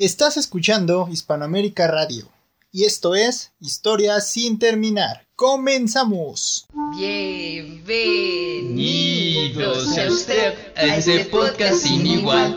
Estás escuchando Hispanoamérica Radio y esto es Historia sin terminar. ¡Comenzamos! Bienvenidos a usted a este podcast sin igual.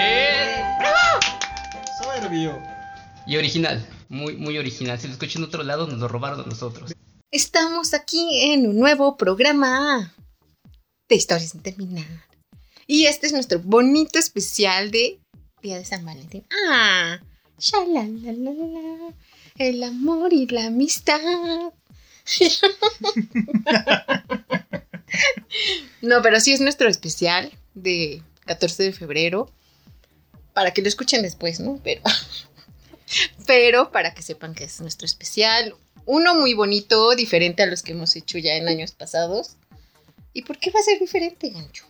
Soberbio. Y original, muy, muy original. Si lo escuché en otro lado, nos lo robaron a nosotros. Estamos aquí en un nuevo programa de Historias sin terminar. Y este es nuestro bonito especial de Día de San Valentín. Ah, shalalalala, el amor y la amistad. no, pero sí es nuestro especial de 14 de febrero. Para que lo escuchen después, ¿no? Pero, pero para que sepan que es nuestro especial. Uno muy bonito, diferente a los que hemos hecho ya en años pasados. ¿Y por qué va a ser diferente, Gancho?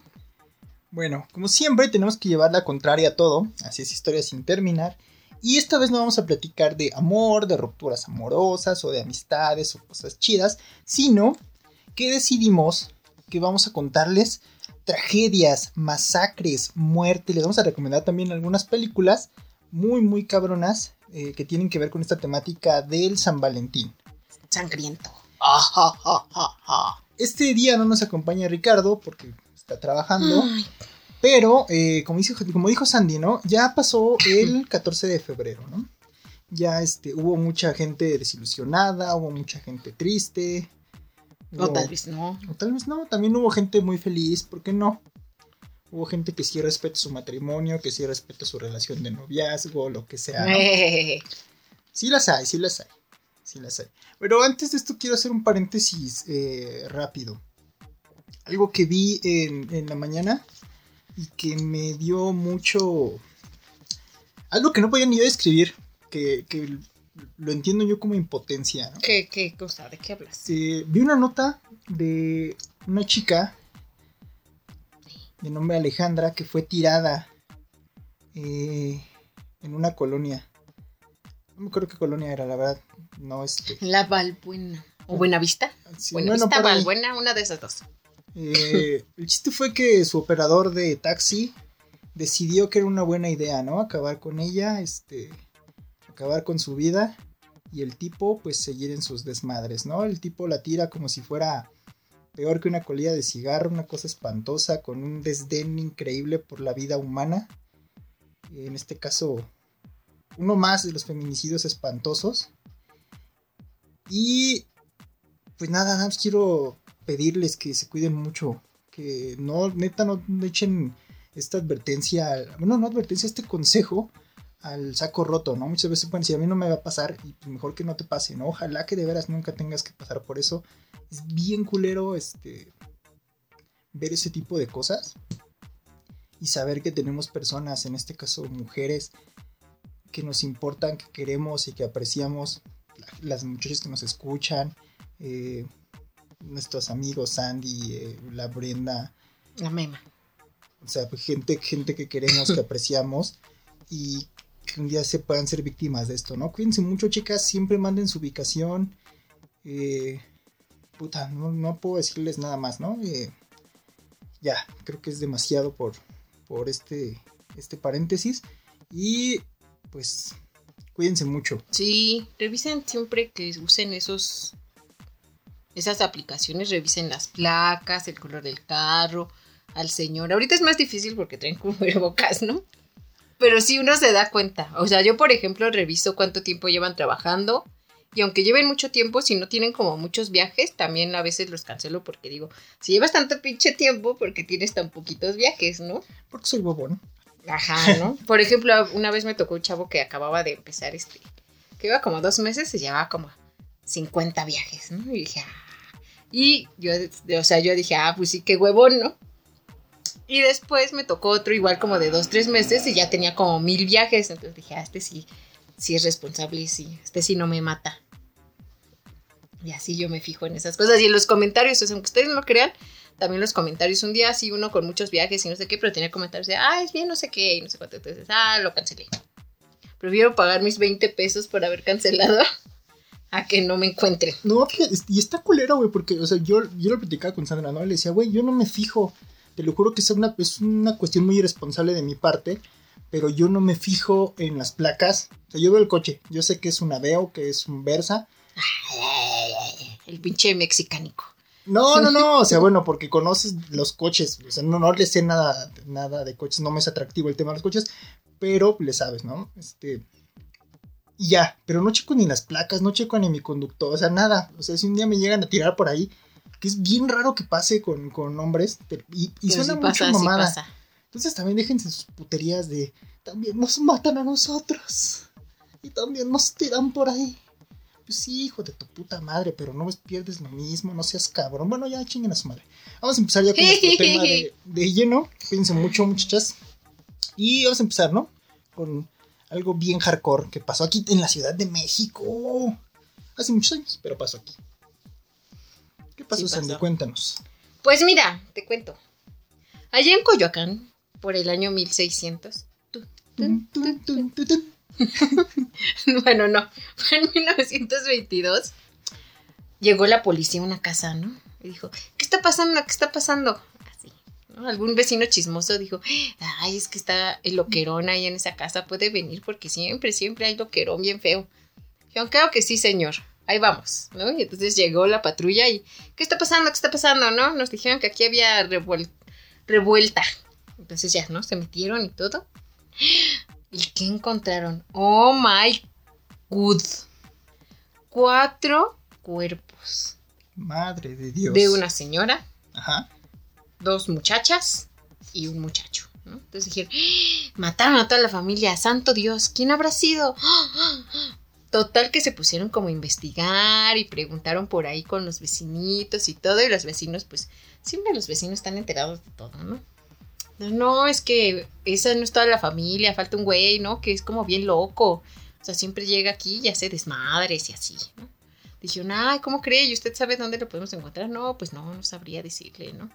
Bueno, como siempre tenemos que llevar la contraria a todo, así es Historia sin terminar. Y esta vez no vamos a platicar de amor, de rupturas amorosas o de amistades o cosas chidas, sino que decidimos que vamos a contarles tragedias, masacres, muerte. Les vamos a recomendar también algunas películas muy, muy cabronas eh, que tienen que ver con esta temática del San Valentín. Sangriento. Este día no nos acompaña Ricardo porque está trabajando. Ay, Pero, eh, como, dijo, como dijo Sandy, ¿no? Ya pasó el 14 de febrero, ¿no? Ya este, hubo mucha gente desilusionada, hubo mucha gente triste. O hubo- tal vez no. o tal vez no, también hubo gente muy feliz, ¿por qué no? Hubo gente que sí respeta su matrimonio, que sí respeta su relación de noviazgo, lo que sea. ¿no? Sí las hay, sí las hay. Sí las hay. Pero antes de esto quiero hacer un paréntesis eh, rápido. Algo que vi en, en la mañana y que me dio mucho... Algo que no podía ni yo describir, que, que lo entiendo yo como impotencia. ¿no? ¿Qué, ¿Qué cosa? ¿De qué hablas? Este, vi una nota de una chica de nombre Alejandra que fue tirada eh, en una colonia. No me acuerdo qué colonia era, la verdad. No, este. La Valbuena. ¿O Buenavista? sí, Buena bueno. Valbuena, una de esas dos. Eh, el chiste fue que su operador de taxi decidió que era una buena idea, ¿no? Acabar con ella, este, acabar con su vida y el tipo, pues, seguir en sus desmadres, ¿no? El tipo la tira como si fuera peor que una colilla de cigarro, una cosa espantosa, con un desdén increíble por la vida humana. En este caso, uno más de los feminicidios espantosos. Y, pues nada, nada más quiero pedirles que se cuiden mucho. Que no, neta, no, echen esta advertencia, bueno, no advertencia, este consejo al saco roto, ¿no? Muchas veces pueden decir, a mí no me va a pasar y pues mejor que no te pase, ¿no? Ojalá que de veras nunca tengas que pasar por eso. Es bien culero, este, ver ese tipo de cosas y saber que tenemos personas, en este caso mujeres, que nos importan, que queremos y que apreciamos, la- las muchachas que nos escuchan, eh, nuestros amigos Sandy, eh, la Brenda, La mema. o sea, pues, gente, gente que queremos, que apreciamos y que un día se puedan ser víctimas de esto, ¿no? Cuídense mucho, chicas, siempre manden su ubicación. eh, puta, no, no puedo decirles nada más, ¿no? Eh, ya, creo que es demasiado por, por este, este paréntesis. Y pues, cuídense mucho. Sí, revisen siempre que usen esos esas aplicaciones, revisen las placas, el color del carro, al señor. Ahorita es más difícil porque traen cubrebocas, ¿no? Pero sí uno se da cuenta. O sea, yo por ejemplo reviso cuánto tiempo llevan trabajando y aunque lleven mucho tiempo, si no tienen como muchos viajes, también a veces los cancelo porque digo, si llevas tanto pinche tiempo, porque tienes tan poquitos viajes, ¿no? Porque soy bobón. Ajá, ¿no? Por ejemplo, una vez me tocó un chavo que acababa de empezar este, que iba como dos meses y llevaba como 50 viajes, ¿no? Y dije, ah. Y yo, o sea, yo dije, ah, pues sí, qué huevón, ¿no? Y después me tocó otro igual como de dos, tres meses y ya tenía como mil viajes. Entonces dije, ah, este sí, sí es responsable y sí, este sí no me mata. Y así yo me fijo en esas cosas. Y en los comentarios, o sea, aunque ustedes no crean, también los comentarios. Un día así uno con muchos viajes y no sé qué, pero tenía comentarios de, ah, es bien, no sé qué, y no sé cuánto. Entonces, ah, lo cancelé. Prefiero pagar mis 20 pesos por haber cancelado a que no me encuentre. No, y está culero, güey, porque, o sea, yo, yo lo platicaba con Sandra, ¿no? Le decía, güey, yo no me fijo. Te lo juro que es una, es una cuestión muy irresponsable de mi parte, pero yo no me fijo en las placas. O sea, yo veo el coche, yo sé que es un Aveo, que es un Versa. El pinche mexicánico. No, no, no, o sea, bueno, porque conoces los coches, o sea, no, no le sé nada, nada de coches, no me es atractivo el tema de los coches, pero le sabes, ¿no? Este, y ya, pero no checo ni las placas, no checo ni mi conductor, o sea, nada, o sea, si un día me llegan a tirar por ahí, que es bien raro que pase con, con hombres, pero- y, y Pero suena sí mucho pasa, sí mamada. pasa. Entonces también déjense sus puterías de, también nos matan a nosotros, y también nos tiran por ahí. Pues sí, hijo de tu puta madre, pero no pierdes lo mismo, no seas cabrón. Bueno, ya chinguen a su madre. Vamos a empezar ya con nuestro tema de, de lleno. Cuídense mucho, muchachas. Y vamos a empezar, ¿no? Con algo bien hardcore que pasó aquí en la Ciudad de México. Hace muchos años, pero pasó aquí. ¿Qué pasó, Sí Sandy? Cuéntanos. Pues mira, te cuento. Allá en Coyoacán, por el año 1600. tu, tun, tun, tun, Tun, tun, tun. Bueno, no, fue en 1922. Llegó la policía a una casa, ¿no? Y dijo, ¿qué está pasando? ¿Qué está pasando? Así, ¿no? Algún vecino chismoso dijo, ay, es que está el loquerón ahí en esa casa, puede venir porque siempre, siempre hay loquerón bien feo. Dijeron, claro que sí, señor. Ahí vamos, ¿no? Y entonces llegó la patrulla y, ¿qué está pasando? ¿Qué está pasando? ¿No? Nos dijeron que aquí había revuel- revuelta. Entonces ya, ¿no? Se metieron y todo. ¿Y qué encontraron? Oh my good. Cuatro cuerpos. Madre de Dios. De una señora, Ajá. dos muchachas y un muchacho. ¿no? Entonces dijeron, ¡Ah! mataron a toda la familia, santo Dios, ¿quién habrá sido? Total que se pusieron como a investigar y preguntaron por ahí con los vecinitos y todo, y los vecinos, pues, siempre los vecinos están enterados de todo, ¿no? No, es que esa no es toda la familia, falta un güey, ¿no? Que es como bien loco. O sea, siempre llega aquí y hace desmadres y así, ¿no? Dijeron, ay, ¿cómo cree? ¿Y usted sabe dónde lo podemos encontrar? No, pues no, no sabría decirle, ¿no?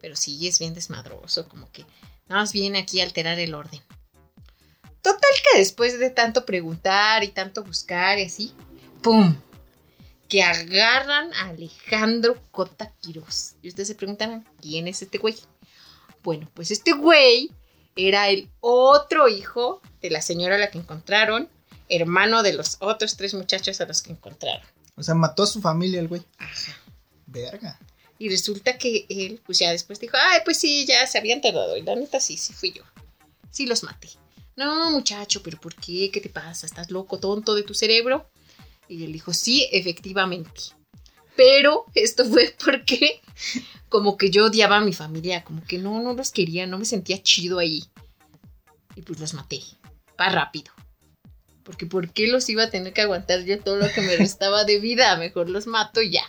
Pero sí es bien desmadroso, como que nada más viene aquí a alterar el orden. Total que después de tanto preguntar y tanto buscar y así, ¡pum! Que agarran a Alejandro Cota Quirós. Y ustedes se preguntarán, ¿quién es este güey? Bueno, pues este güey era el otro hijo de la señora a la que encontraron, hermano de los otros tres muchachos a los que encontraron. O sea, mató a su familia el güey. Ajá. Verga. Y resulta que él, pues ya después dijo, ay, pues sí, ya se habían tardado. Y la neta, sí, sí fui yo. Sí los maté. No, muchacho, pero ¿por qué? ¿Qué te pasa? ¿Estás loco, tonto de tu cerebro? Y él dijo, sí, efectivamente. Pero esto fue porque como que yo odiaba a mi familia, como que no, no los quería, no me sentía chido ahí. Y pues los maté. Va rápido. Porque ¿por qué los iba a tener que aguantar yo todo lo que me restaba de vida? Mejor los mato ya.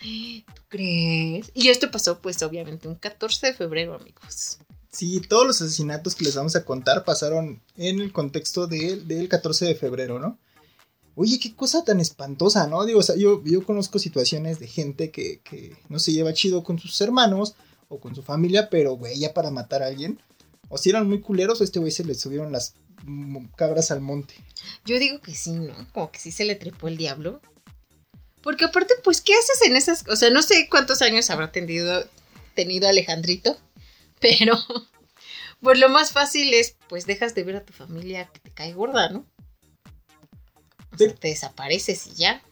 ¿Tú crees? Y esto pasó pues obviamente un 14 de febrero, amigos. Sí, todos los asesinatos que les vamos a contar pasaron en el contexto de- del 14 de febrero, ¿no? Oye, qué cosa tan espantosa, ¿no? Digo, o sea, yo, yo conozco situaciones de gente que, que no se lleva chido con sus hermanos o con su familia, pero, güey, ya para matar a alguien. O si eran muy culeros o este güey se le subieron las cabras al monte. Yo digo que sí, ¿no? Como que sí se le trepó el diablo. Porque aparte, pues, ¿qué haces en esas? O sea, no sé cuántos años habrá tenido, tenido Alejandrito, pero pues lo más fácil es, pues, dejas de ver a tu familia que te cae gorda, ¿no? O sea, te desapareces y ya.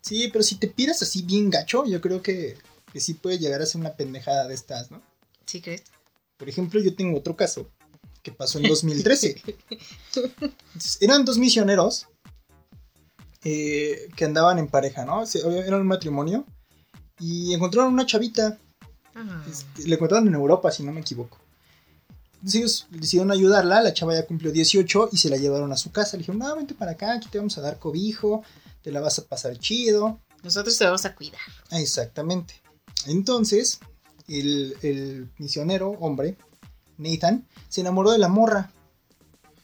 Sí, pero si te piras así bien gacho, yo creo que, que sí puede llegar a ser una pendejada de estas, ¿no? ¿Sí crees? Por ejemplo, yo tengo otro caso que pasó en 2013. Entonces, eran dos misioneros eh, que andaban en pareja, ¿no? Se- Era un matrimonio y encontraron una chavita. Ah. este, le encontraron en Europa, si no me equivoco. Entonces ellos decidieron ayudarla. La chava ya cumplió 18 y se la llevaron a su casa. Le dijeron, no, vente para acá, aquí te vamos a dar cobijo, te la vas a pasar chido. Nosotros te vamos a cuidar. Ah, Exactamente. Entonces, el, el misionero, hombre, Nathan, se enamoró de la morra.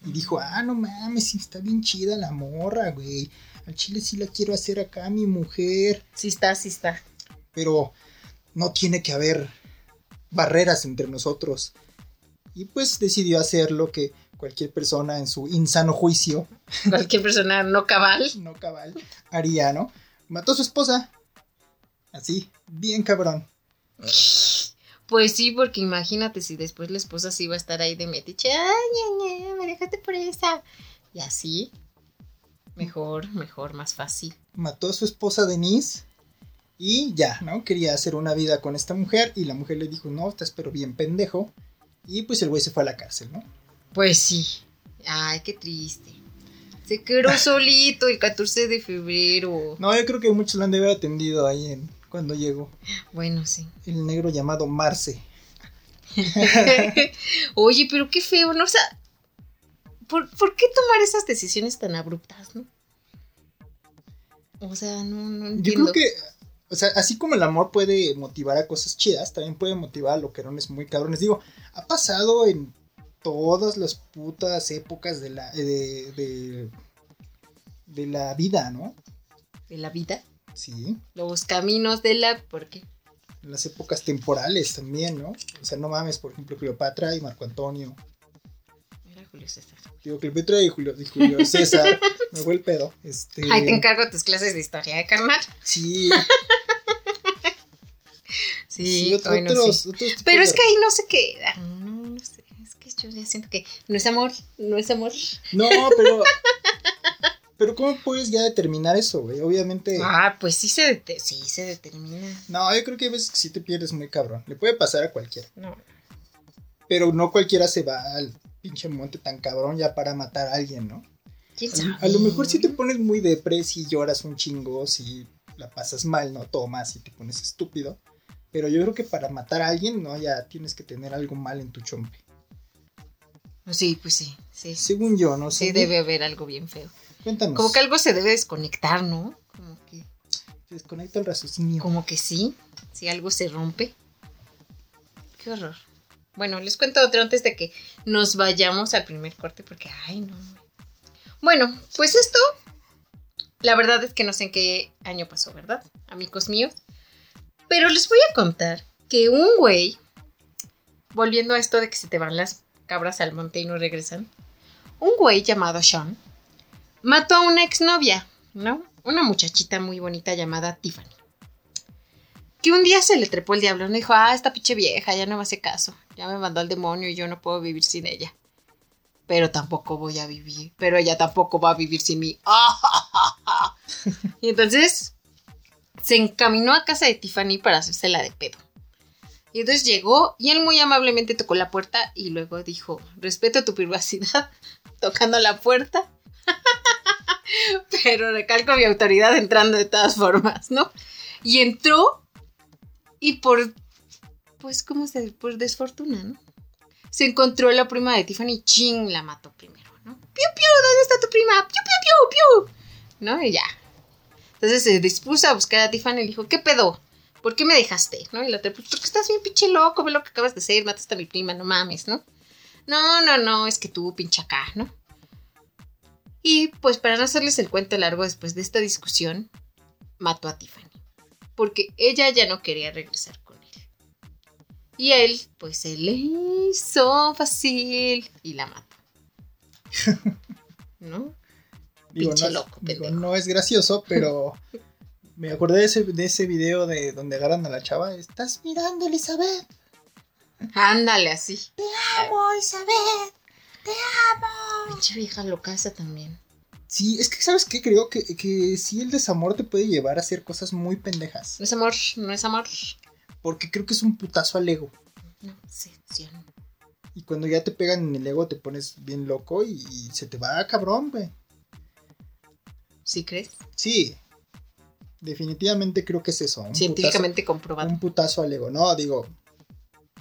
Y dijo, ah, no mames, sí está bien chida la morra, güey. Al chile sí la quiero hacer acá, mi mujer. Sí está, sí está. Pero no tiene que haber barreras entre nosotros. Y pues decidió hacer lo que cualquier persona en su insano juicio, Cualquier persona no cabal. no cabal, haría, ¿no? Mató a su esposa. Así, bien cabrón. Pues sí, porque imagínate si después la esposa sí iba a estar ahí de metiche. Ay, ña, ña, me dejaste presa. Y así. Mejor, mejor, más fácil. Mató a su esposa Denise. Y ya, ¿no? Quería hacer una vida con esta mujer. Y la mujer le dijo, no, estás pero bien pendejo. Y pues el güey se fue a la cárcel, ¿no? Pues sí. Ay, qué triste. Se quedó solito el 14 de febrero. No, yo creo que muchos lo han de haber atendido ahí en, cuando llegó. Bueno, sí. El negro llamado Marce. Oye, pero qué feo, ¿no? O sea, ¿por, por qué tomar esas decisiones tan abruptas, no? O sea, no, no Yo creo que, o sea, así como el amor puede motivar a cosas chidas, también puede motivar a loquerones muy cabrones. Digo, ha pasado en todas las putas épocas de la, de, de, de la vida, ¿no? De la vida, Sí, los caminos de la... ¿Por qué? en las épocas temporales también, ¿no? O sea, no mames, por ejemplo, Cleopatra y Marco Antonio. Era Julio César. Digo, Cleopatra y Julio, y Julio César. me fue el pedo. Este, Ahí te encargo tus clases de historia, ¿eh, carnal? Sí, Sí, sí, otro- bueno, otros, sí. otros Pero es que ahí no se queda. No, no sé. Es que yo ya siento que no es amor, no es amor. No, pero. pero ¿cómo puedes ya determinar eso, güey? Obviamente. Ah, pues sí se, dete- sí se determina. No, yo creo que hay veces que sí te pierdes muy cabrón. Le puede pasar a cualquiera. No. Pero no cualquiera se va al pinche monte tan cabrón ya para matar a alguien, ¿no? ¿Quién A, sabe? a lo mejor si te pones muy depres y lloras un chingo, si la pasas mal, no tomas y te pones estúpido. Pero yo creo que para matar a alguien, no, ya tienes que tener algo mal en tu chompe. Sí, pues sí. Sí, Según yo, no sé. sí debe haber algo bien feo. Cuéntanos. Como que algo se debe desconectar, ¿no? Como que, Se desconecta el raciocinio. como que sí. Si algo se rompe. Qué horror. Bueno, les cuento otro antes de que nos vayamos al primer corte porque, ay, no. Bueno, pues esto, la verdad es que no sé en qué año pasó, ¿verdad? Amigos míos. Pero les voy a contar que un güey, volviendo a esto de que se te van las cabras al monte y no regresan, un güey llamado Sean mató a una exnovia, ¿no? Una muchachita muy bonita llamada Tiffany. Que un día se le trepó el diablo, y dijo, ah, esta pinche vieja ya no me hace caso, ya me mandó al demonio y yo no puedo vivir sin ella. Pero tampoco voy a vivir, pero ella tampoco va a vivir sin mí. y entonces se encaminó a casa de Tiffany para hacérsela de pedo. Y entonces llegó y él muy amablemente tocó la puerta y luego dijo, respeto tu privacidad, tocando la puerta. Pero recalco mi autoridad entrando de todas formas, ¿no? Y entró y por, pues, ¿cómo se? Por desfortuna, ¿no? Se encontró la prima de Tiffany ching, la mató primero, ¿no? ¡Piu, piu! ¿Dónde está tu prima? ¡Piu, piu, piu, piu! ¿No? Y ya. Entonces se dispuso a buscar a Tiffany y le dijo, ¿qué pedo? ¿Por qué me dejaste? ¿No? Y la otra, pues porque estás bien pinche loco, ve lo que acabas de hacer, mataste a mi prima, no mames, ¿no? No, no, no, es que tú pinche acá, ¿no? Y pues para no hacerles el cuento largo después de esta discusión, mató a Tiffany. Porque ella ya no quería regresar con él. Y él, pues se le hizo fácil y la mató. ¿No? Digo, Pinche no, es- loco, digo, no es gracioso, pero me acordé de ese, de ese video de donde agarran a la chava. Estás mirando, Elizabeth. Ándale así. Amo, Elizabeth. Pinche vieja loca esa también. Sí, es que, ¿sabes qué? Creo que, que sí el desamor te puede llevar a hacer cosas muy pendejas. No es amor, no es amor. Porque creo que es un putazo al ego. No, sí, sí. Y cuando ya te pegan en el ego te pones bien loco y, y se te va cabrón, güey. ¿Sí crees? Sí. Definitivamente creo que es eso. un Científicamente putazo- comprobado. un putazo al ego. No, digo,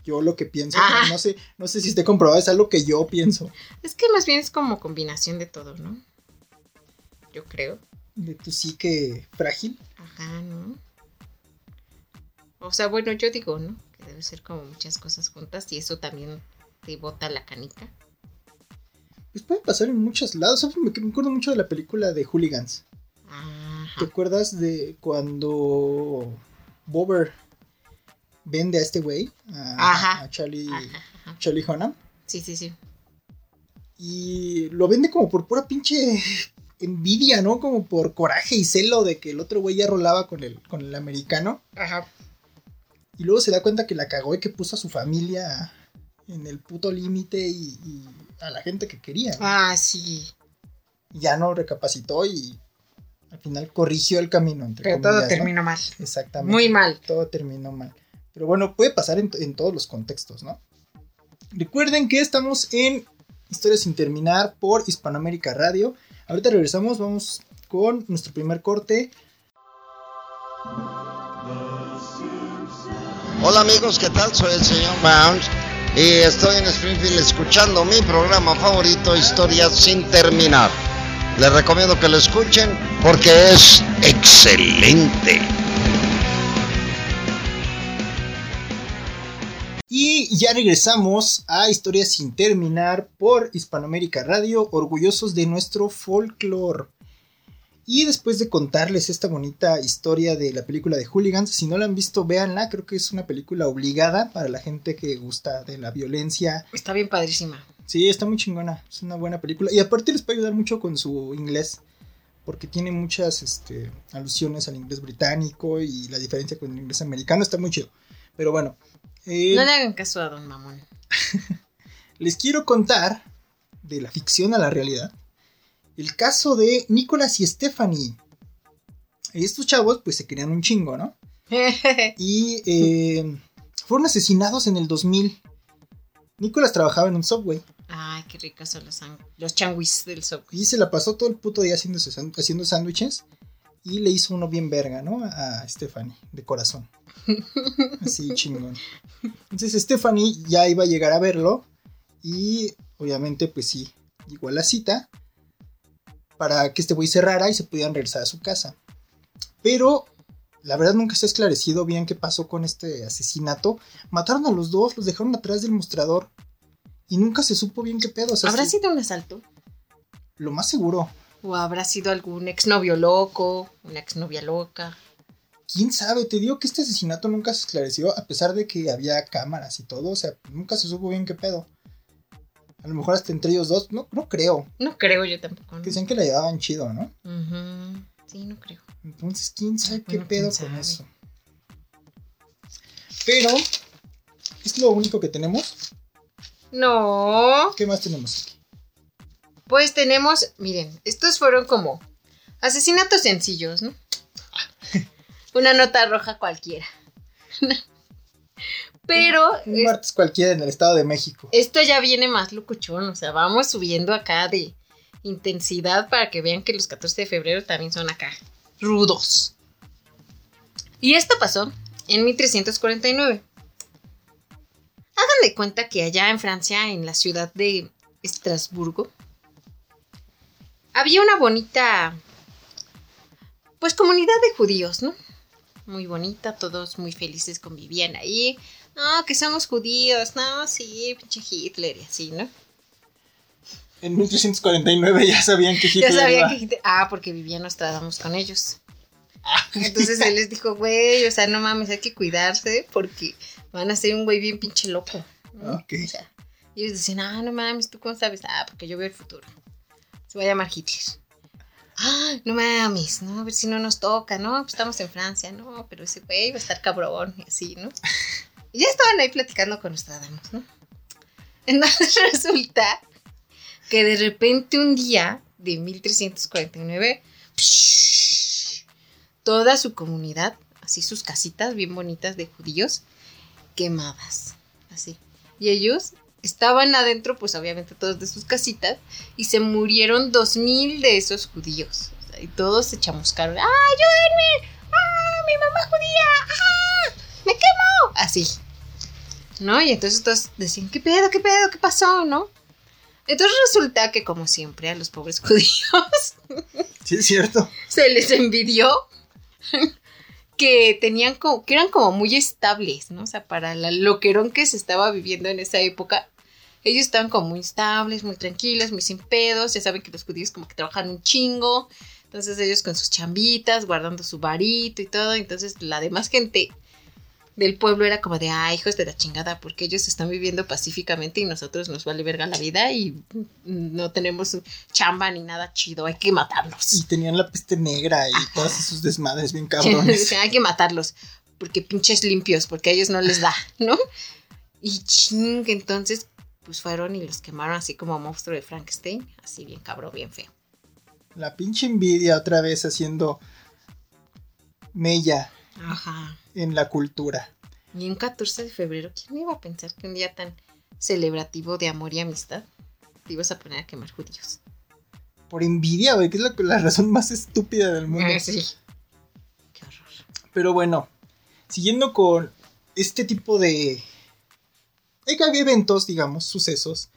yo lo que pienso, Ah. no sé, no sé si esté comprobado, es algo que yo pienso. Es que más bien es como combinación de todo, ¿no? Yo creo. De tu psique frágil. Ajá, ¿no? O sea, bueno, yo digo, ¿no? que debe ser como muchas cosas juntas y eso también te bota la canica. Pues puede pasar en muchos lados. ¿Sabes? Me, me acuerdo mucho de la película de Hooligans. ¿Te Ajá. acuerdas de cuando Bobber vende a este güey? A, Ajá. a Charlie, Ajá, ajá. Charlie Hunnam. Sí, sí, sí. Y lo vende como por pura pinche envidia, ¿no? Como por coraje y celo de que el otro güey ya rolaba con el, con el americano. Ajá. Y luego se da cuenta que la cagó y que puso a su familia en el puto límite y, y a la gente que quería. ¿no? Ah, sí. Ya no recapacitó y al final corrigió el camino. Entre Pero comillas, todo ¿no? terminó mal. Exactamente. Muy mal. Todo terminó mal. Pero bueno, puede pasar en, en todos los contextos, ¿no? Recuerden que estamos en Historias sin terminar por Hispanoamérica Radio. Ahorita regresamos, vamos con nuestro primer corte. Hola amigos, ¿qué tal? Soy el señor Bounce y estoy en Springfield escuchando mi programa favorito, Historias sin terminar. Les recomiendo que lo escuchen porque es excelente. Y ya regresamos a Historias sin terminar por Hispanoamérica Radio, orgullosos de nuestro folclore. Y después de contarles esta bonita historia de la película de Hooligans, si no la han visto, véanla, creo que es una película obligada para la gente que gusta de la violencia. Está bien padrísima. Sí, está muy chingona, es una buena película. Y aparte les puede ayudar mucho con su inglés, porque tiene muchas este, alusiones al inglés británico y la diferencia con el inglés americano, está muy chido. Pero bueno. eh, No le hagan caso a Don Mamón. les quiero contar de la ficción a la realidad el caso de Nicholas y Stephanie. Estos chavos pues se querían un chingo, ¿no? Y eh, fueron asesinados en el 2000. Nicholas trabajaba en un subway Ay, qué ricos son los, los changuis del Subway. y se la pasó todo el puto día haciendo, haciendo sándwiches y le hizo uno bien verga, ¿no? A Stephanie, de corazón. Así chingón. Entonces Stephanie ya iba a llegar a verlo y obviamente pues sí, llegó a la cita para que este güey cerrara y se pudieran regresar a su casa. Pero la verdad nunca se ha esclarecido bien qué pasó con este asesinato. Mataron a los dos, los dejaron atrás del mostrador y nunca se supo bien qué pedo. o sea, ¿Habrá sí, sido un asalto? Lo más seguro. ¿O habrá sido algún exnovio loco? ¿Una exnovia loca? quién sabe, te digo que este asesinato nunca se esclareció, a pesar de que había cámaras y todo, o sea, nunca se supo bien qué pedo. A lo mejor hasta entre ellos dos, no, no creo. No creo yo tampoco. ¿no? Que decían que la llevaban chido, ¿no? Ujú. Sí, no creo. Entonces, quién sabe qué pedo con eso. Pero, ¿es lo único que tenemos? No. ¿Qué más tenemos aquí? Pues tenemos, miren, estos fueron como asesinatos sencillos, ¿no? Una nota roja cualquiera. Pero Un es- martes cualquiera en el Estado de México. esto ya viene más locuchón, o sea, vamos subiendo acá de intensidad para que vean que los 14 de febrero también son acá rudos. Y esto pasó en 1349. Hagan de cuenta que allá en Francia, en la ciudad de Estrasburgo, había una bonita, pues comunidad de judíos, ¿no? Muy bonita, todos muy felices convivían ahí. No, que somos judíos, no, sí, pinche Hitler y así, ¿no? En 1349 ya sabían que Hitler Ya sabían que Hitler, ah, porque vivía Nostradamus con ellos. Entonces él les dijo, güey, o sea, no mames, hay que cuidarse porque van a ser un güey bien pinche loco. ¿no? Ok. O sea, y ellos dicen, ah, no mames, ¿tú cómo sabes? Ah, porque yo veo el futuro. Se va a llamar Hitler. Ah, no mames, ¿no? A ver si no nos toca, ¿no? Pues estamos en Francia, ¿no? Pero ese güey va a estar cabrón y así, ¿no? Y ya estaban ahí platicando con Nostradamus, ¿no? Entonces resulta que de repente un día de 1349, toda su comunidad, así sus casitas bien bonitas de judíos, quemadas, así. Y ellos estaban adentro, pues obviamente todos de sus casitas, y se murieron dos mil de esos judíos. Y todos se chamuscaron. ¡Ah, ayúdenme! ¡Ah, mi mamá judía! ¡Ah! ¡Me quemo! Así. ¿No? Y entonces todos decían, ¿qué pedo, qué pedo, qué pasó? ¿No? Entonces resulta que, como siempre, a los pobres judíos Sí, es cierto. se les envidió que tenían como, que eran como muy estables, ¿no? O sea, para la loquerón que se estaba viviendo en esa época, ellos estaban como muy estables, muy tranquilos, muy sin pedos, ya saben que los judíos como que trabajan un chingo, entonces ellos con sus chambitas, guardando su varito y todo, entonces la demás gente del pueblo era como de, ah, hijos de la chingada, porque ellos están viviendo pacíficamente y nosotros nos vale verga la vida y no tenemos chamba ni nada chido, hay que matarlos. Y tenían la peste negra y todas esos desmadres bien cabrones. hay que matarlos, porque pinches limpios, porque a ellos no les da, ¿no? Y ching, entonces pues fueron y los quemaron así como monstruo de Frankenstein, así bien cabrón, bien feo. La pinche envidia otra vez haciendo mella Ajá. en la cultura. Y un 14 de febrero, ¿quién iba a pensar que un día tan celebrativo de amor y amistad te ibas a poner a quemar judíos? Por envidia, güey, que es la, la, razón más estúpida del mundo. Ah, sí. Qué horror. Pero bueno, siguiendo con este tipo de... Había eventos, digamos, sucesos.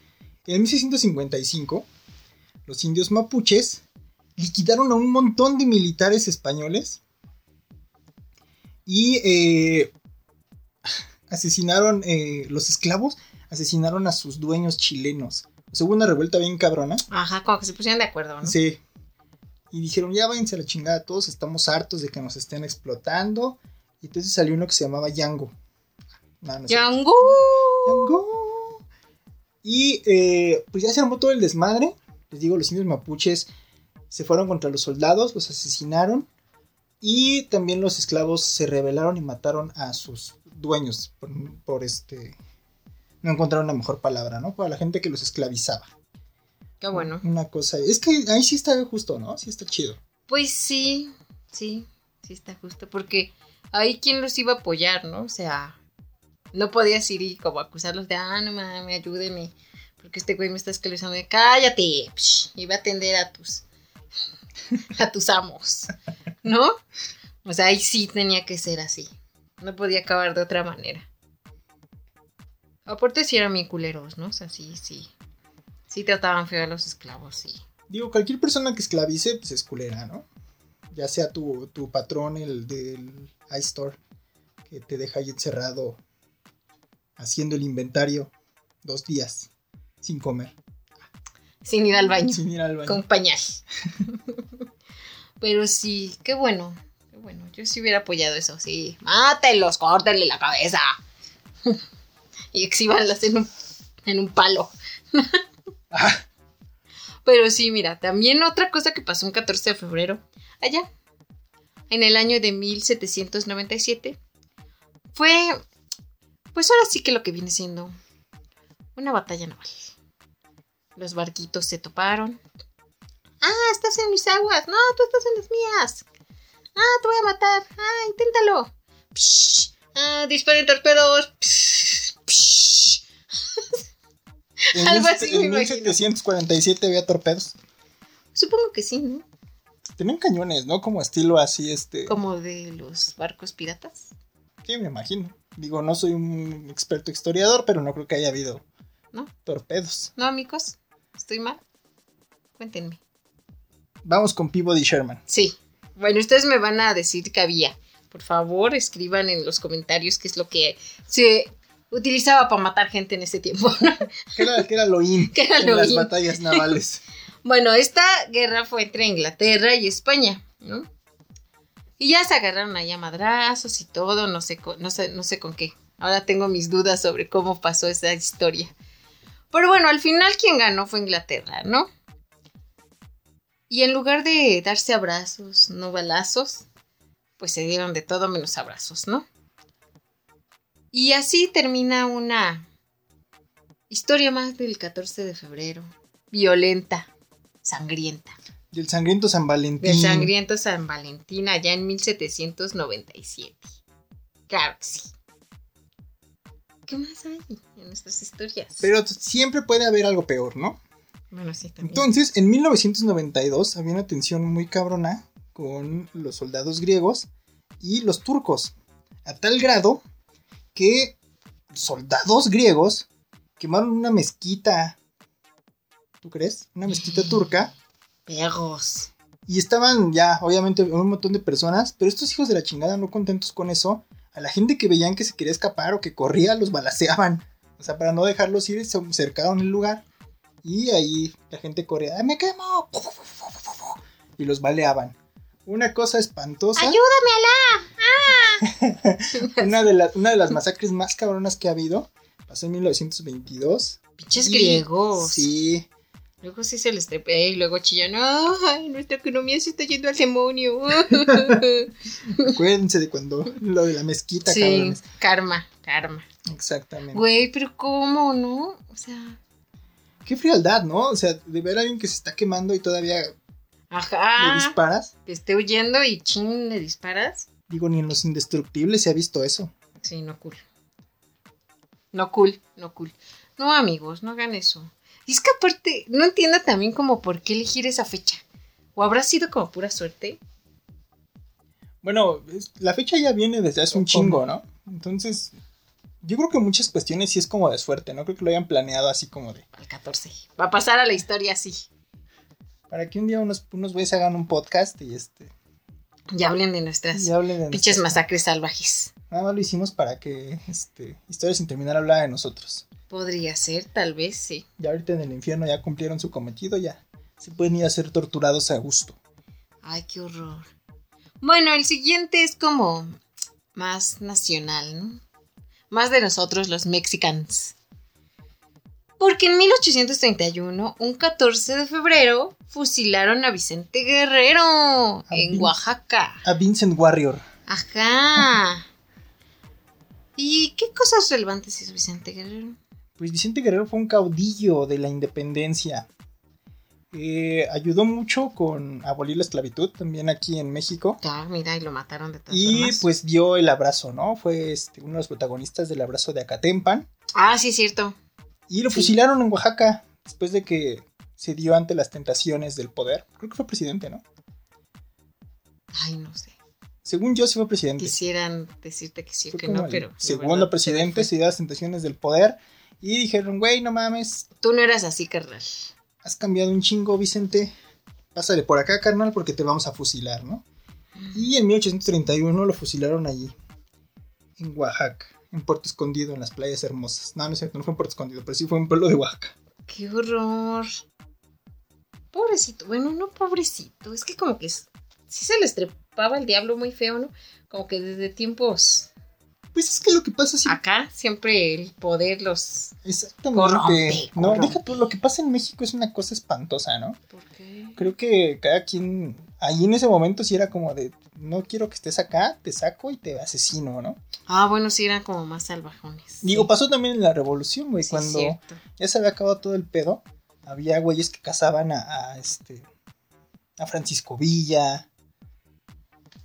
En 1655, los indios mapuches liquidaron a un montón de militares españoles y eh, asesinaron eh, los esclavos, asesinaron a sus dueños chilenos. O sea, hubo una revuelta bien cabrona. Ajá, como que se pusieron de acuerdo, ¿no? Sí. Y dijeron, ya váyanse a la chingada, todos estamos hartos de que nos estén explotando. Y entonces salió uno que se llamaba Yango. No, no sé. ¡Yango! Yango. Y eh, pues ya se armó todo el desmadre. Les digo, los indios mapuches se fueron contra los soldados, los asesinaron. Y también los esclavos se rebelaron y mataron a sus dueños por, por este... No encontraron una mejor palabra, ¿no? Para la gente que los esclavizaba. Qué bueno. Una cosa. Es que ahí sí está justo, ¿no? Sí está chido. Pues sí, sí, sí está justo. Porque ahí quién los iba a apoyar, ¿no? O sea, no podías ir y como acusarlos de, ah, no mames, ayúdeme. Porque este güey me está esclavizando. Cállate. Psh, iba a atender a tus. a tus amos. ¿No? O sea, ahí sí tenía que ser así. No podía acabar de otra manera. Aparte sí eran bien culeros, ¿no? O sea, sí, sí. Sí trataban feo a los esclavos, sí. Digo, cualquier persona que esclavice, pues es culera, ¿no? Ya sea tu, tu patrón, el del iStore, que te deja ahí encerrado haciendo el inventario dos días sin comer. Sin ir al baño. Sin ir al baño. Con pañal. Pero sí, qué bueno. Qué bueno. Yo sí hubiera apoyado eso, sí. Mátenlos, córtenle la cabeza. y exhíbanlas en un, en un palo. Pero sí, mira, también otra cosa que pasó un 14 de febrero, allá, en el año de 1797, fue, pues ahora sí que lo que viene siendo una batalla naval. Los barquitos se toparon. Ah, estás en mis aguas. No, tú estás en las mías. Ah, te voy a matar. Ah, inténtalo. Psh, ah, disparen torpedos. Psh, psh. en, Algo mil- así en me imagino. 1747 había torpedos. Supongo que sí, ¿no? Tenían cañones, ¿no? Como estilo así, este. Como de los barcos piratas. Sí, me imagino. Digo, no soy un experto historiador, pero no creo que haya habido ¿No? torpedos. ¿No, amigos? ¿Estoy mal? Cuéntenme. Vamos con Peabody Sherman. Sí. Bueno, ustedes me van a decir que había. Por favor, escriban en los comentarios qué es lo que se utilizaba para matar gente en ese tiempo. Que era, que era lo in Que era en lo las in. batallas navales. bueno, esta guerra fue entre Inglaterra y España, ¿no? Y ya se agarraron ahí a madrazos y todo, no sé, no sé, no sé con qué. Ahora tengo mis dudas sobre cómo pasó esa historia. Pero bueno, al final quien ganó fue Inglaterra, ¿no? Y en lugar de darse abrazos, no balazos, pues se dieron de todo menos abrazos, ¿no? Y así termina una historia más del 14 de febrero. Violenta, sangrienta. Del sangriento San Valentín. Del sangriento San Valentín allá en 1797. Claro que sí. ¿Qué más hay en estas historias? Pero siempre puede haber algo peor, ¿no? Bueno, sí, también. Entonces, en 1992 había una tensión muy cabrona con los soldados griegos y los turcos. A tal grado que soldados griegos quemaron una mezquita. ¿Tú crees? Una mezquita turca. Perros. Y estaban ya, obviamente, un montón de personas, pero estos hijos de la chingada, no contentos con eso, a la gente que veían que se quería escapar o que corría, los balaceaban. O sea, para no dejarlos ir, se cercaron el lugar. Y ahí la gente corría, ¡Ay, ¡me quemo! Y los baleaban. Una cosa espantosa. ¡Ayúdame, Alá! una, de la- una de las masacres más cabronas que ha habido. Pasó en 1922. Pinches Y- griegos. Sí. Luego sí se les trepea y luego chillan. ¡Ay, nuestra economía se está yendo al demonio! Acuérdense de cuando lo de la mezquita, sí, cabrones. karma, karma. Exactamente. Güey, pero ¿cómo, no? O sea, Qué frialdad, ¿no? O sea, de ver a alguien que se está quemando y todavía le ajá. disparas. Que esté huyendo y ching, le disparas. Digo, ni en los indestructibles se ha visto eso. Sí, no cool. No cool, no cool. No, amigos, no hagan eso. Y es que aparte, no entiendo también como por qué elegir esa fecha. ¿O habrá sido como pura suerte? Bueno, la fecha ya viene desde hace un chingo, ¿no? Entonces, yo creo que muchas cuestiones sí es como de suerte, no creo que lo hayan planeado así como de... Al 14. Va a pasar a la historia así. Para que un día unos, unos güeyes hagan un podcast y este... Ya hablen de nuestras hablen de pinches nuestras- masacres salvajes. Nada más lo hicimos para que este, Historia sin terminar hablara de nosotros. Podría ser, tal vez, sí. Ya ahorita en el infierno ya cumplieron su cometido, ya se pueden ir a ser torturados a gusto. Ay, qué horror. Bueno, el siguiente es como más nacional, ¿no? Más de nosotros los mexicanos. Porque en 1831, un 14 de febrero, fusilaron a Vicente Guerrero en Vin- Oaxaca. A Vincent Warrior. Ajá. ¿Y qué cosas relevantes hizo Vicente Guerrero? Pues Vicente Guerrero fue un caudillo de la independencia. Eh, ayudó mucho con abolir la esclavitud también aquí en México. Ah, mira, y lo mataron de todas Y formas. pues dio el abrazo, ¿no? Fue este, uno de los protagonistas del abrazo de Acatempan. Ah, sí, es cierto. Y lo Sí. fusilaron en Oaxaca después de que se dio ante las tentaciones del poder. Creo que fue presidente, ¿no? Ay, no sé. Según yo, sí fue presidente. Quisieran decirte que sí o que no, pero. la segundo presidente se dio a las tentaciones del poder. Y dijeron, güey, no mames. Tú no eras así, carnal. Has cambiado un chingo, Vicente. Pásale por acá, carnal, porque te vamos a fusilar, ¿no? Y en 1831 lo fusilaron allí, en Oaxaca, en Puerto Escondido, en las playas hermosas. No, no es cierto, no fue en Puerto Escondido, pero sí fue en un pueblo de Oaxaca. Qué horror. Pobrecito. Bueno, no pobrecito. Es que como que sí se les trepaba el diablo muy feo, ¿no? Como que desde tiempos Pues es que lo que pasa sí, acá siempre el poder los. exactamente. corrompe, no, corrompe. deja tú, lo que pasa en México es una cosa espantosa, ¿no? ¿Por qué? Creo que cada quien, ahí en ese momento sí era como de, no quiero que estés acá, te saco y te asesino, ¿no? Ah, bueno, sí eran como más salvajones. Digo, Sí. pasó también en la revolución, güey, Sí, cuando ya se había acabado todo el pedo, había güeyes que cazaban a, a, este a Francisco Villa,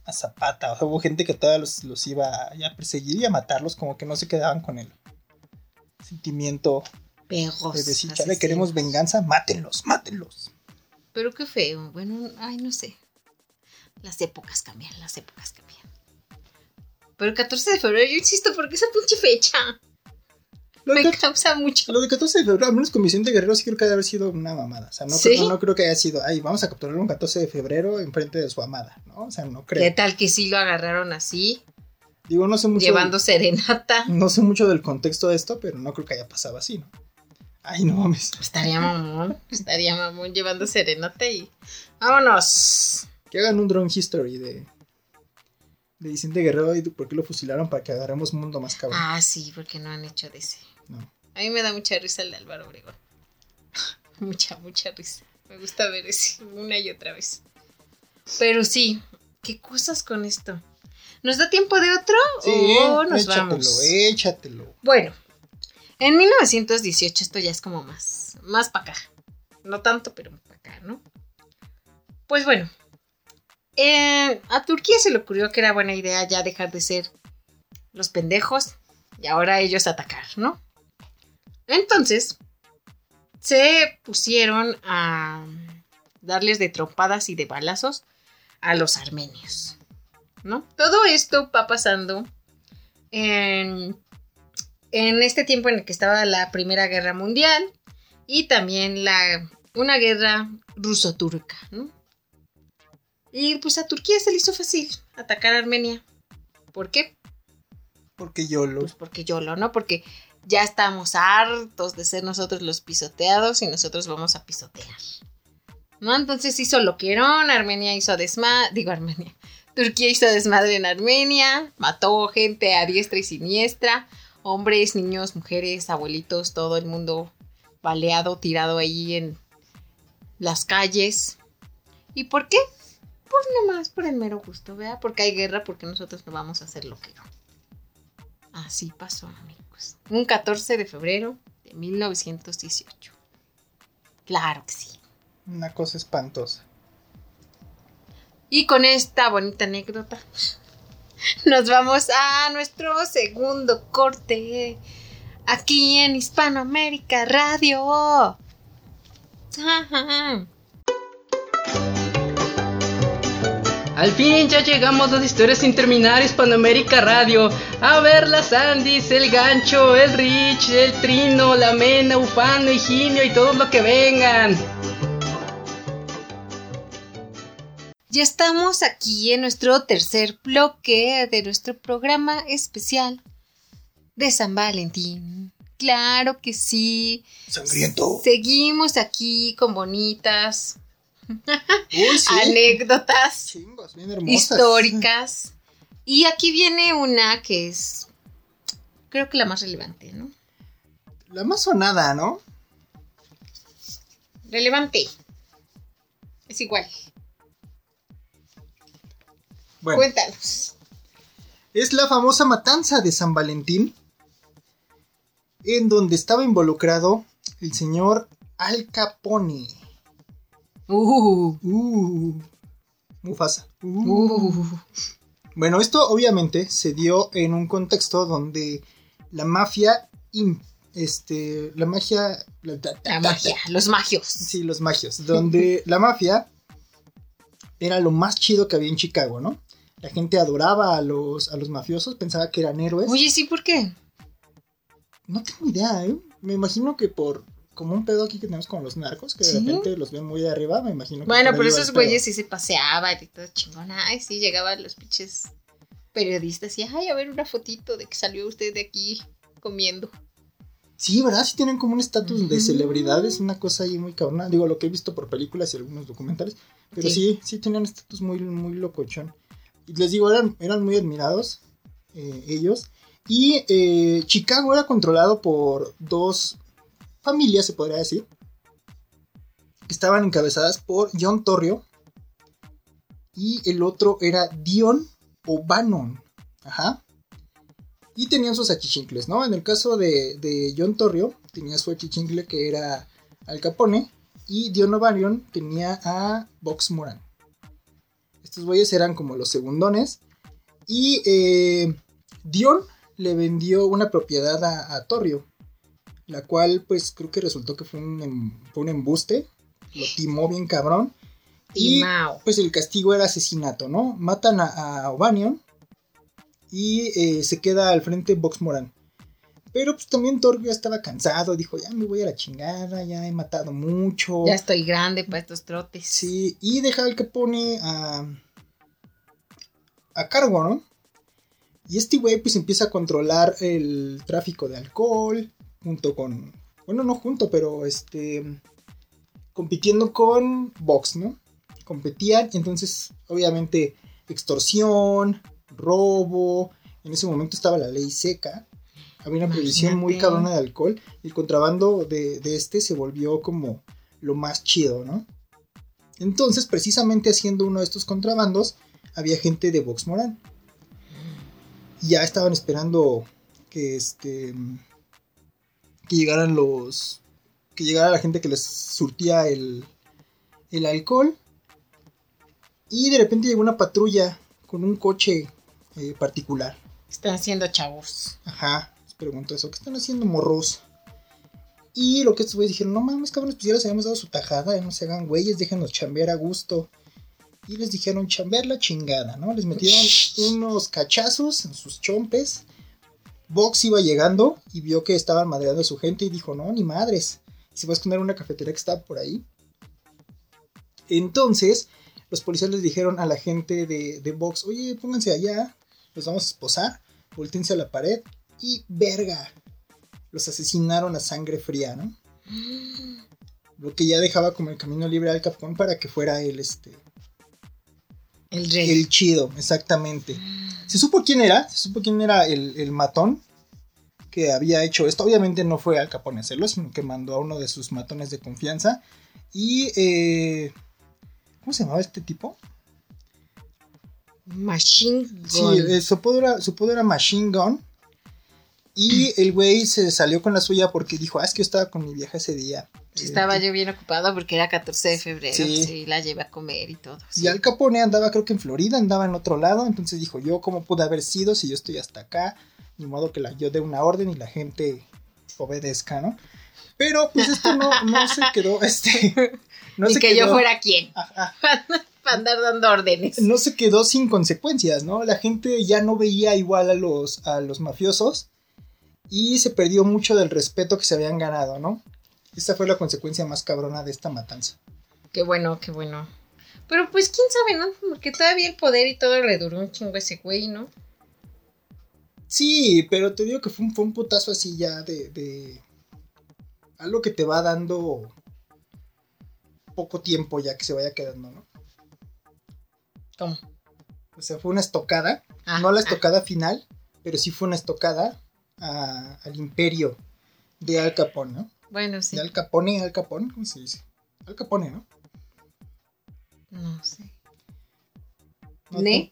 a Zapata, o sea, hubo gente que todavía los, los iba a, perseguir y a matarlos, como que no se quedaban con el sentimiento Perros. de decir, chale, queremos venganza, mátenlos, mátenlos. Pero qué feo. Bueno, ay, no sé. Las épocas cambian, las épocas cambian. Pero el 14 de febrero, yo insisto, porque esa pinche fecha Lo me de, causa mucho. lo de 14 de febrero, al menos con Vicente Guerrero, sí creo que debe haber sido una mamada. O sea, no, ¿Sí? creo, no creo que haya sido, ay, vamos a capturar un 14 de febrero en frente de su amada, ¿no? O sea, no creo. ¿Qué tal que sí lo agarraron así? Digo, no sé mucho. Llevando serenata. No sé mucho del contexto de esto, pero no creo que haya pasado así, ¿no? Ay, no mames. Estaría mamón. Estaría mamón llevando serenata y. ¡Vámonos! Que hagan un drone history de. De Vicente Guerrero y por qué lo fusilaron para que agarremos un mundo más cabrón. Ah, sí, porque no han hecho de ese. No. A mí me da mucha risa el de Álvaro Obregón. mucha, mucha risa. Me gusta ver ese una y otra vez. Pero sí, ¿qué cosas con esto? ¿Nos da tiempo de otro Sí, o nos échatelo, vamos? échatelo. Bueno, en 1918 esto ya es como más, más para acá. No tanto, pero para acá, ¿no? Pues bueno, eh, a Turquía se le ocurrió que era buena idea ya dejar de ser los pendejos y ahora ellos atacar, ¿no? Entonces, se pusieron a darles de trompadas y de balazos a los armenios, ¿no? Todo esto va pasando en en este tiempo en el que estaba la Primera Guerra Mundial y también la, una guerra ruso-turca, ¿no? Y pues a Turquía se le hizo fácil atacar a Armenia. ¿Por qué? Porque yo lo. Pues porque yo lo, ¿no? Porque ya estamos hartos de ser nosotros los pisoteados y nosotros vamos a pisotear. ¿No? Entonces hizo lo que eran, Armenia hizo desmadre, digo Armenia, Turquía hizo desmadre en Armenia, mató gente a diestra y siniestra, hombres, niños, mujeres, abuelitos, todo el mundo baleado, tirado ahí en las calles. ¿Y por qué? Pues nomás por el mero gusto, ¿vea? Porque hay guerra, porque nosotros no vamos a hacer lo que no. Así pasó, amigos. Un 14 de febrero de 1918. Claro que sí. Una cosa espantosa. Y con esta bonita anécdota, nos vamos a nuestro segundo corte. Aquí en Hispanoamérica Radio. Al fin ya llegamos a las historias sin terminar Hispanoamérica Radio. A ver las Andis, el gancho, el Rich, el Trino, la Mena, Ufano, Higinio y todo lo que vengan. Ya estamos aquí en nuestro tercer bloque de nuestro programa especial de San Valentín. Claro que sí. Sangriento. Seguimos aquí con bonitas Uy, sí. anécdotas Chingos, bien hermosas. históricas. Y aquí viene una que es, creo que la más relevante, ¿no? La más sonada, ¿no? Relevante. Es igual. Bueno, Cuéntanos. es la famosa matanza de San Valentín, en donde estaba involucrado el señor Al Capone. Uh, Uh, Mufasa. Uh. uh. Bueno, esto obviamente se dio en un contexto donde la mafia, este, la magia, la, La magia, los magios. sí, los magios, donde la mafia era lo más chido que había en Chicago, ¿no? La gente adoraba a los, a los mafiosos, pensaba que eran héroes. Oye, sí, ¿por qué? No tengo idea, ¿eh? Me imagino que por como un pedo aquí que tenemos con los narcos, que de ¿Sí? repente los ven muy de arriba, me imagino que Bueno, pero esos güeyes sí se paseaban y todo chingón. Ay, sí, llegaban los pinches periodistas y, ay, a ver una fotito de que salió usted de aquí comiendo. Sí, ¿verdad? Sí tienen como un estatus de celebridades, una cosa ahí muy cabrona. Digo, lo que he visto por películas y algunos documentales. Pero Sí. sí, sí, tenían estatus muy, muy locochón. Y les digo, eran, eran muy admirados eh, ellos. Y eh, Chicago era controlado por dos familias, se podría decir. Estaban encabezadas por John Torrio. Y el otro era Dion O'Bannon. Ajá. Y tenían sus achichincles, ¿no? En el caso de, John Torrio, tenía su achichincle que era Al Capone. Y Dion O'Bannon tenía a Vox Moran. Estos güeyes eran como los segundones. Y eh, Dion le vendió una propiedad a Torrio. La cual, pues creo que resultó que fue un, em- fue un embuste. Lo timó bien cabrón. Y Timao. pues el castigo era asesinato, ¿no? Matan a, a O'Banion y eh, se queda al frente Vox Moran. Pero pues también Torrio ya estaba cansado, dijo, ya me voy a la chingada, ya he matado mucho. Ya estoy grande para estos trotes. Sí, y deja al Capone a, a cargo, ¿no? Y este güey pues empieza a controlar el tráfico de alcohol, junto con, bueno, no junto, pero este, compitiendo con Vox, ¿no? Competían, entonces obviamente extorsión, robo, en ese momento estaba la ley seca, había una prohibición muy cabrona de alcohol, y el contrabando de, de este se volvió como lo más chido, ¿no? Entonces, precisamente haciendo uno de estos contrabandos, había gente de Vox Morán. Ya estaban esperando que este que llegaran los que llegara la gente que les surtía el el alcohol y de repente llegó una patrulla con un coche eh, particular. Están haciendo chavos. Ajá, les pregunto eso, ¿qué están haciendo morros? Y lo que estos güeyes dijeron, no mames, cabrones, pues ya les habíamos dado su tajada, ya no se hagan güeyes, déjenos chambear a gusto. Y les dijeron chambear la chingada, ¿no? Les metieron unos cachazos en sus chompes. Vox iba llegando y vio que estaban madreando a su gente y dijo, no, ni madres. Y se fue a esconder una cafetería que estaba por ahí. Entonces, los policías les dijeron a la gente de, de Vox, oye, pónganse allá, los vamos a esposar, voltense a la pared y verga, los asesinaron a sangre fría, ¿no? Lo que ya dejaba como el camino libre al Capón para que fuera el, este, El rey. el chido, exactamente. Se supo quién era, se supo quién era el, el matón que había hecho esto. Obviamente no fue Al Capone hacerlo, sino que mandó a uno de sus matones de confianza. Y, eh, ¿cómo se llamaba este tipo? Machine Sí, Gun. eh, su, apodo era, su apodo era Machine Gun. Y el güey se salió con la suya porque dijo, ah, es que yo estaba con mi vieja ese día. Sí, estaba yo bien ocupado porque era 14 de febrero. Sí. Sí, la llevé a comer y todo. sí. Y Al Capone andaba creo que en Florida, andaba en otro lado, entonces dijo, yo cómo pude haber sido si yo estoy hasta acá, ni modo que la, yo dé una orden y la gente obedezca, ¿no? Pero pues esto no, no se quedó, este, no y se que quedó, yo fuera quien. Ajá. Para andar dando órdenes. no se quedó sin consecuencias, ¿no? La gente ya no veía igual a los, a los mafiosos y se perdió mucho del respeto que se habían ganado, ¿no? Esta fue la consecuencia más cabrona de esta matanza. Qué bueno, qué bueno. Pero pues quién sabe, ¿no? Porque todavía el poder y todo le duró un chingo a ese güey, ¿no? Sí, pero te digo que fue un, fue un putazo así ya de, de algo que te va dando poco tiempo ya que se vaya quedando, ¿no? ¿Cómo? O sea, fue una estocada, Ah, no la ah. estocada final, pero sí fue una estocada a- al imperio de Al Capone, ¿no? Bueno, sí. De Al Capone, Al Capone, ¿cómo se dice? Al Capone, ¿no? No sé. ¿No ¿Ne?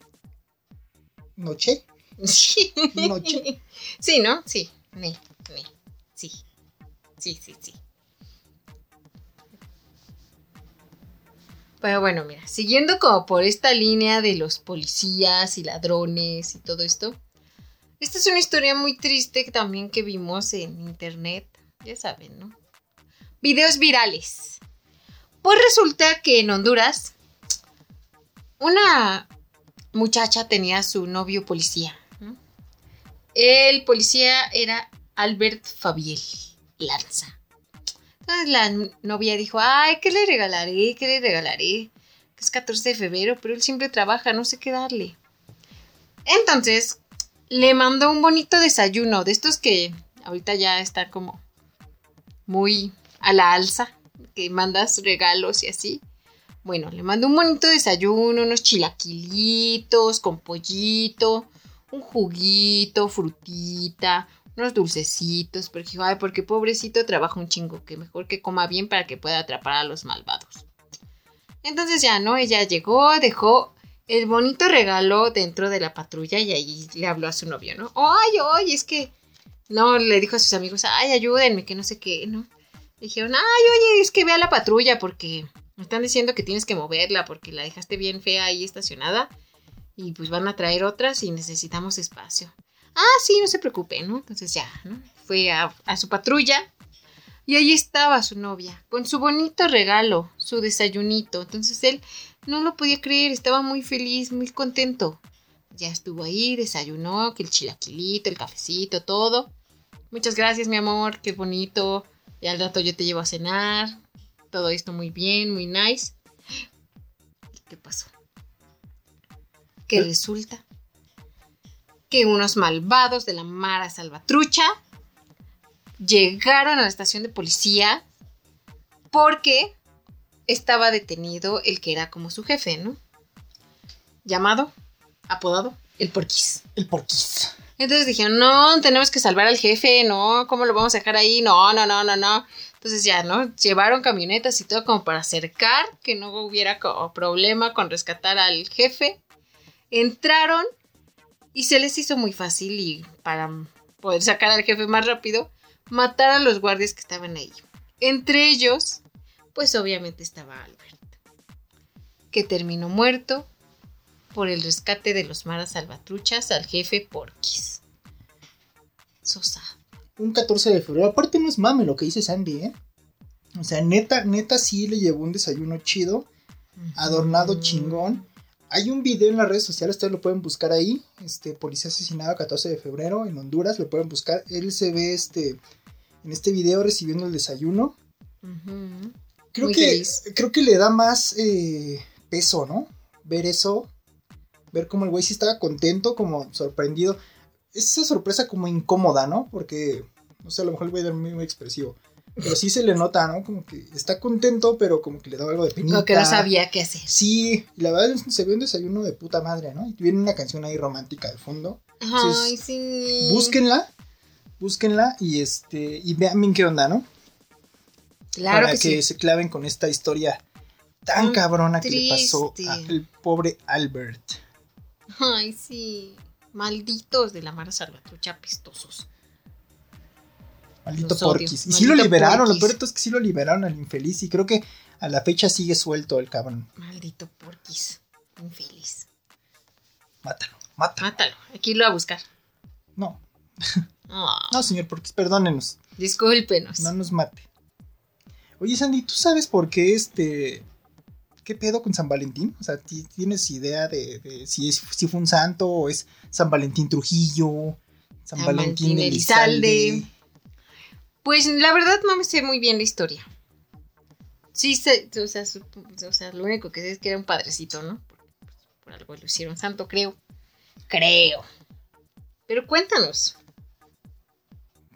Noche. Sí. Noche. Sí, ¿no? Sí. Ne, ne. Sí. Sí, sí, sí. Pero bueno, mira, siguiendo como por esta línea de los policías y ladrones y todo esto. Esta es una historia muy triste que también que vimos en internet. Ya saben, ¿no? Videos virales. Pues resulta que en Honduras una muchacha tenía su novio policía. El policía era Albert Fabiel Lanza. Entonces la novia dijo, ay, ¿qué le regalaré? ¿Qué le regalaré? Que es 14 de febrero, pero él siempre trabaja, no sé qué darle. Entonces le mandó un bonito desayuno, de estos que ahorita ya están como muy a la alza, que mandas regalos y así. Bueno, le mandó un bonito desayuno, unos chilaquilitos con pollito, un juguito, frutita, unos dulcecitos, porque ay, porque pobrecito trabaja un chingo, que mejor que coma bien para que pueda atrapar a los malvados. Entonces ya, ¿no? Ella llegó, dejó el bonito regalo dentro de la patrulla y ahí le habló a su novio, ¿no? Ay, oye, es que... No, le dijo a sus amigos, ay, ayúdenme, que no sé qué, ¿no? Dijeron, ay, oye, es que ve a la patrulla porque me están diciendo que tienes que moverla porque la dejaste bien fea ahí estacionada y pues van a traer otras y necesitamos espacio. Ah, sí, no se preocupe, ¿no? Entonces ya, ¿no? Fue a, a su patrulla y ahí estaba su novia con su bonito regalo, su desayunito. Entonces él no lo podía creer, estaba muy feliz, muy contento. Ya estuvo ahí, desayunó, que el chilaquilito, el cafecito, todo. Muchas gracias, mi amor, qué bonito. Y al rato yo te llevo a cenar. Todo esto muy bien, muy nice. ¿Qué pasó? Que resulta que unos malvados de la Mara Salvatrucha llegaron a la estación de policía porque estaba detenido el que era como su jefe, ¿no? Llamado, apodado, el porquis. El porquis. Entonces dijeron, no, tenemos que salvar al jefe, no, ¿cómo lo vamos a dejar ahí? No, no, no, no, no. Entonces ya, ¿no? Llevaron camionetas y todo como para acercar, que no hubiera problema con rescatar al jefe. Entraron y se les hizo muy fácil y para poder sacar al jefe más rápido, matar a los guardias que estaban ahí. Entre ellos, pues obviamente estaba Albert, que terminó muerto por el rescate de los maras salvatruchas al jefe Porquis. Sosa. Un 14 de febrero. Aparte no es mame lo que dice Sandy, ¿eh? O sea, neta, neta sí le llevó un desayuno chido, adornado chingón. Hay un video en las redes sociales, ustedes lo pueden buscar ahí. Este, policía asesinado 14 de febrero en Honduras, lo pueden buscar. Él se ve este en este video recibiendo el desayuno. Creo Muy que feliz. creo que le da más eh, peso, ¿no? Ver eso, ver cómo el güey sí estaba contento, como sorprendido. Esa sorpresa como incómoda, ¿no? Porque, no sé, a lo mejor el güey era muy, muy expresivo. Pero sí se le nota, ¿no? Como que está contento, pero como que le daba algo de penita. Como que no sabía qué hacer. Sí, y la verdad es que se ve un desayuno de puta madre, ¿no? Y viene una canción ahí romántica de fondo. Ay, sí. Búsquenla, búsquenla y este y vean bien qué onda, ¿no? Claro Para que, que, sí. se claven con esta historia tan cabrona que le pasó al pobre Albert. Ay, sí. Malditos de la Mara Salvatrucha apestosos. Maldito Los porquis. Y sí lo liberaron, lo porquis. peor de todo es que sí lo liberaron al infeliz y creo que a la fecha sigue suelto el cabrón. Maldito porquis. Infeliz. Mátalo, mátalo. Mátalo. Aquí lo voy a buscar. No, Ah, no, señor porquis, perdónenos. discúlpenos. No nos mate. Oye, Sandy, ¿tú sabes por qué este... ¿Qué pedo con San Valentín? O sea, ¿ti- ¿tienes idea de, de si, es, si fue un santo o es San Valentín Trujillo? San, San Valentín Valentín Elizalde. Elizalde. Pues la verdad no me sé muy bien la historia. Sí sé, o sea, sup- o sea, lo único que sé es que era un padrecito, ¿no? Por, por algo lo hicieron santo, creo. Creo. Pero cuéntanos.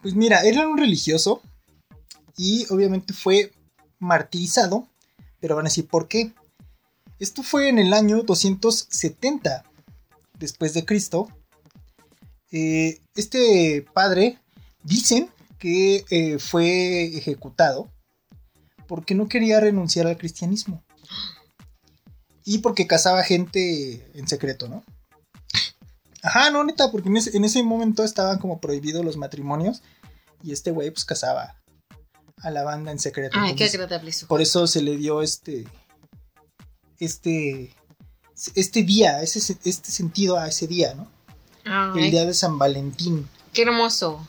Pues mira, era un religioso y obviamente fue martirizado, pero van a decir por qué. Esto fue en el año 270 después de Cristo. Eh, este padre dicen que eh, fue ejecutado porque no quería renunciar al cristianismo y porque casaba gente en secreto, ¿no? Ajá, no, neta, porque en ese, en ese momento estaban como prohibidos los matrimonios y este güey pues casaba a la banda en secreto. Ay, qué agradable eso. por eso se le dio este este este día, ese, se- este sentido a ese día, ¿no? El Ay, día de San Valentín. qué hermoso.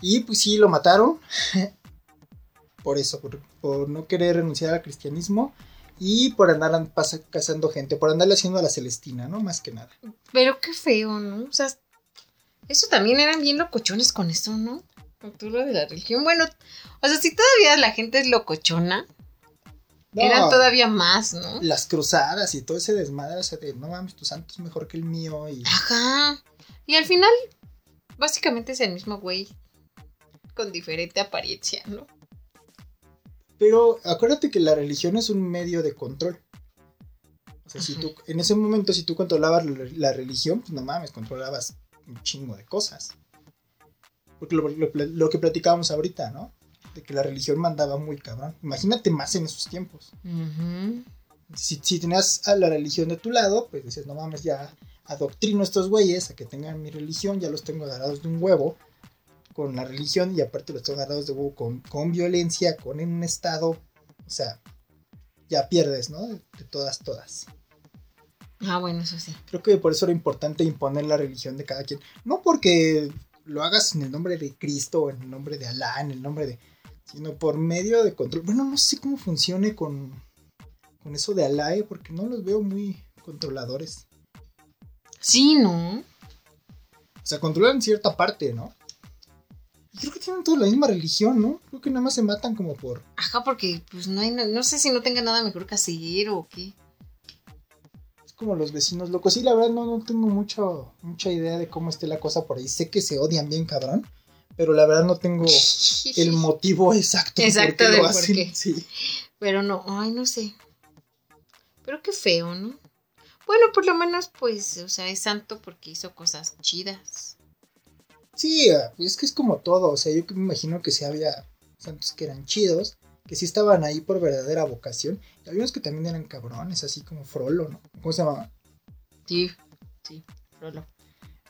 Y pues sí, lo mataron. por eso, por, por no querer renunciar al cristianismo. Y por andar pasa- cazando gente, por andarle haciendo a la Celestina, ¿no? Más que nada. Pero qué feo, ¿no? O sea, eso también eran bien locochones con eso, ¿no? Lo de la religión. Bueno, o sea, si todavía la gente es locochona, No, eran todavía más, ¿no? Las cruzadas y todo ese desmadre, o sea, de no mames, tu santo es mejor que el mío. Y Ajá. Y al final, básicamente es el mismo güey. Con diferente apariencia, ¿no? Pero acuérdate que la religión es un medio de control. O sea, si tú, en ese momento, si tú controlabas la, la religión, pues no mames, controlabas un chingo de cosas. Porque lo, lo- lo que platicábamos ahorita, ¿no? De que la religión mandaba muy cabrón. Imagínate más en esos tiempos. Si, si tenías a la religión de tu lado, pues dices, no mames, ya adoctrino a estos güeyes a que tengan mi religión, ya los tengo agarrados de un huevo con la religión y aparte los tengo agarrados de huevo con, con violencia, con en un estado, o sea, ya pierdes, ¿no? De, todas, todas. Ah, bueno, eso sí. Creo que por eso era importante imponer la religión de cada quien. No porque lo hagas en el nombre de Cristo en el nombre de Alá, en el nombre de... sino por medio de control. Bueno, no sé cómo funcione con, con eso de Alá, ¿eh? porque no los veo muy controladores. Sí, ¿no? O sea, controlan cierta parte, ¿no? Y creo que tienen toda la misma religión, ¿no? Creo que nada más se matan como por... Ajá, porque pues no hay, no sé si no tenga nada mejor que hacer o qué. Es como los vecinos locos. Sí, la verdad no, no tengo mucho, mucha idea de cómo esté la cosa por ahí. Sé que se odian bien, cabrón. Pero la verdad no tengo el motivo exacto. Exacto por qué del lo por hacen. qué. Sí. Pero no, ay, no sé. Pero qué feo, ¿no? Bueno, por lo menos, pues, o sea, es santo porque hizo cosas chidas. Sí, es que es como todo. O sea, yo me imagino que sí había santos que eran chidos. Que sí estaban ahí por verdadera vocación. Y había unos que también eran cabrones, así como Frollo, ¿no? ¿Cómo se llamaba? Sí, sí, Rolo.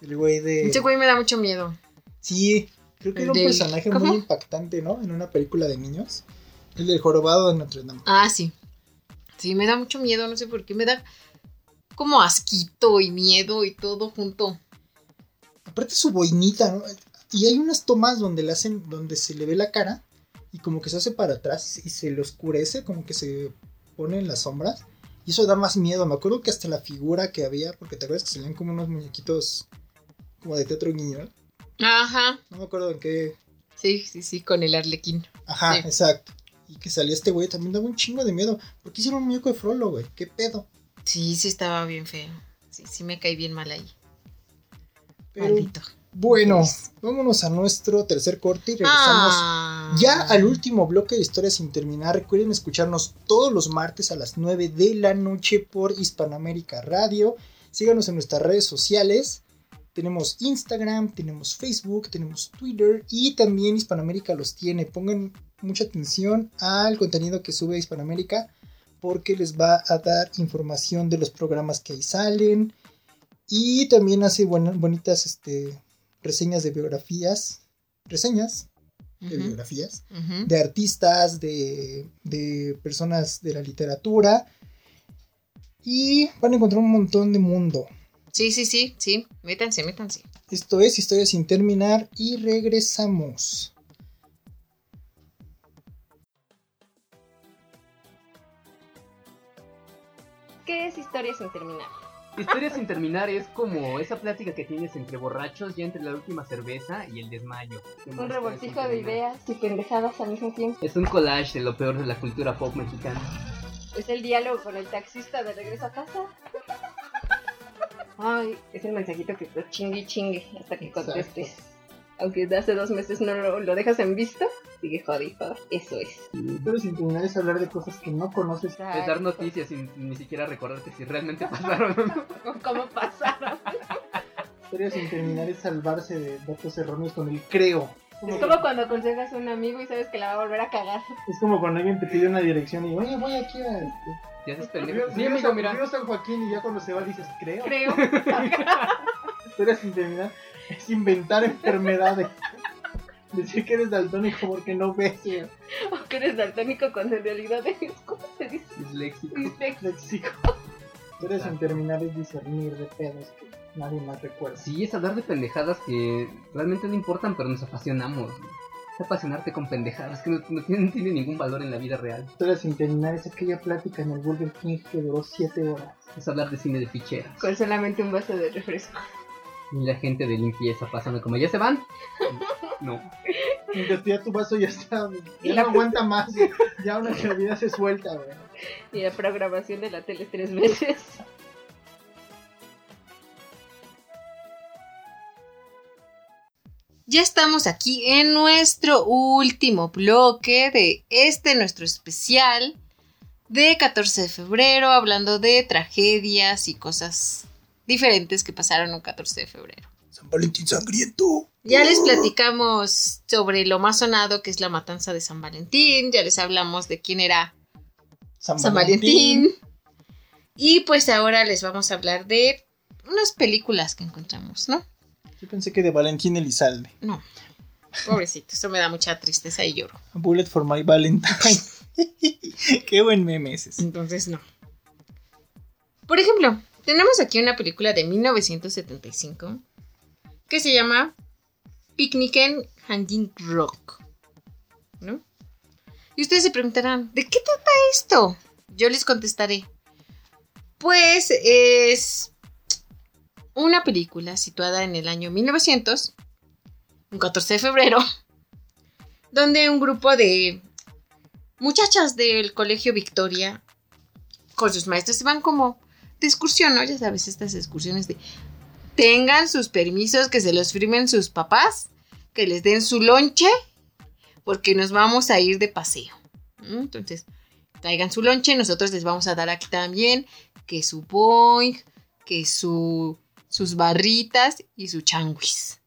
El güey de... Ese güey me da mucho miedo. Sí, creo que El era un del- personaje ¿cómo? muy impactante, ¿no? En una película de niños. El del jorobado de Notre Dame. Ah, sí. Sí, me da mucho miedo, no sé por qué. Me da como asquito y miedo y todo junto. Aparte su boinita, ¿no? Y hay unas tomas donde le hacen, donde se le ve la cara y como que se hace para atrás y se le oscurece, como que se pone en las sombras. Y eso da más miedo. Me acuerdo que hasta la figura que había, porque te acuerdas que salían como unos muñequitos como de teatro guiñol. Ajá. No me acuerdo en qué. Sí, sí, sí, con el arlequín. Ajá, Sí. exacto. y que salía este güey, también daba un chingo de miedo. ¿Por qué hicieron un muñeco de Frollo, güey? ¿Qué pedo? Sí, sí estaba bien feo. Sí, sí me caí bien mal ahí. Pero, Maldito. bueno, vámonos a nuestro tercer corte y regresamos Ah. ya al último bloque de historias sin terminar. Recuerden escucharnos todos los martes a las 9 de la noche por Hispanoamérica Radio. Síganos en nuestras redes sociales. Tenemos Instagram, tenemos Facebook, tenemos Twitter y también Hispanoamérica los tiene. Pongan mucha atención al contenido que sube Hispanoamérica porque les va a dar información de los programas que ahí salen y también hace bonitas este, reseñas de biografías. Reseñas de biografías de artistas, de, de personas de la literatura. Y van a encontrar un montón de mundo. Sí, sí, sí, sí. Métanse, métanse. Esto es Historia sin terminar y regresamos. ¿Qué es historia sin terminar? Historia sin terminar es como esa plática que tienes entre borrachos ya entre la última cerveza y el desmayo. Un revoltijo de ideas y pendejadas al mismo tiempo. Es un collage de lo peor de la cultura pop mexicana. Es el diálogo con el taxista de regreso a casa. Ay, es el mensajito que te chingue y chingue hasta que Exacto. contestes. Aunque de hace dos meses no lo, lo dejas en visto, sigue jode. Eso es. Pero sin terminar es hablar de cosas que no conoces. Es dar noticias sin ni siquiera recordarte si realmente pasaron o no. ¿Cómo pasaron? Historia sin terminar es salvarse de datos erróneos con el creo. Es como cuando aconsejas a un amigo y sabes que la va a volver a cagar. Es como cuando alguien te pide una dirección y oye voy aquí a Ya Río- pendejo. Sí, amigo, mira. Río San Joaquín y ya cuando se va dices creo. Creo. Historia sin terminar es inventar enfermedades. Decir que eres daltónico porque no ves. o que eres daltónico cuando en realidad es. ¿Cómo se dice? Disléxico. Disléxico. Léxico. Historia sin terminar es discernir de pedos que nadie más recuerda. Sí, es hablar de pendejadas que realmente no importan, pero nos apasionamos. Es apasionarte con pendejadas que no, no tienen, tienen ningún valor en la vida real. Historia sin terminar es aquella plática en el Burger King que duró 7 horas. Es hablar de cine de ficheras. Con solamente un vaso de refresco. Y la gente de limpieza pasando como, ¿ya se van? No. Mientras ya tu vaso ya está, Y ya la- no aguanta más. Ya una bebida se suelta, güey. Y la programación de la tele tres veces. Ya estamos aquí en nuestro último bloque de este nuestro especial de 14 de febrero, hablando de tragedias y cosas diferentes que pasaron un 14 de febrero. San Valentín sangriento. Ya les platicamos sobre lo más sonado que es la matanza de San Valentín, ya les hablamos de quién era San, San Valentín. Y pues ahora les vamos a hablar de unas películas que encontramos, ¿no? Yo pensé que de Valentín Elizalde. No. Pobrecito, eso me da mucha tristeza y lloro. A Bullet for my Valentine. Qué buen meme es ese. Entonces no. Por ejemplo, tenemos aquí una película de 1975 que se llama Picnic en Hanging Rock. ¿No? Y ustedes se preguntarán, ¿de qué trata esto? Yo les contestaré. Pues es una película situada en el año 1900, un 14 de febrero, donde un grupo de muchachas del colegio Victoria con sus maestros se van como de excursión, ¿no? Ya sabes, estas excursiones de tengan sus permisos, que se los firmen sus papás, que les den su lonche, porque nos vamos a ir de paseo. Entonces, traigan su lonche, nosotros les vamos a dar aquí también que su boing, que su, sus barritas y su changuis.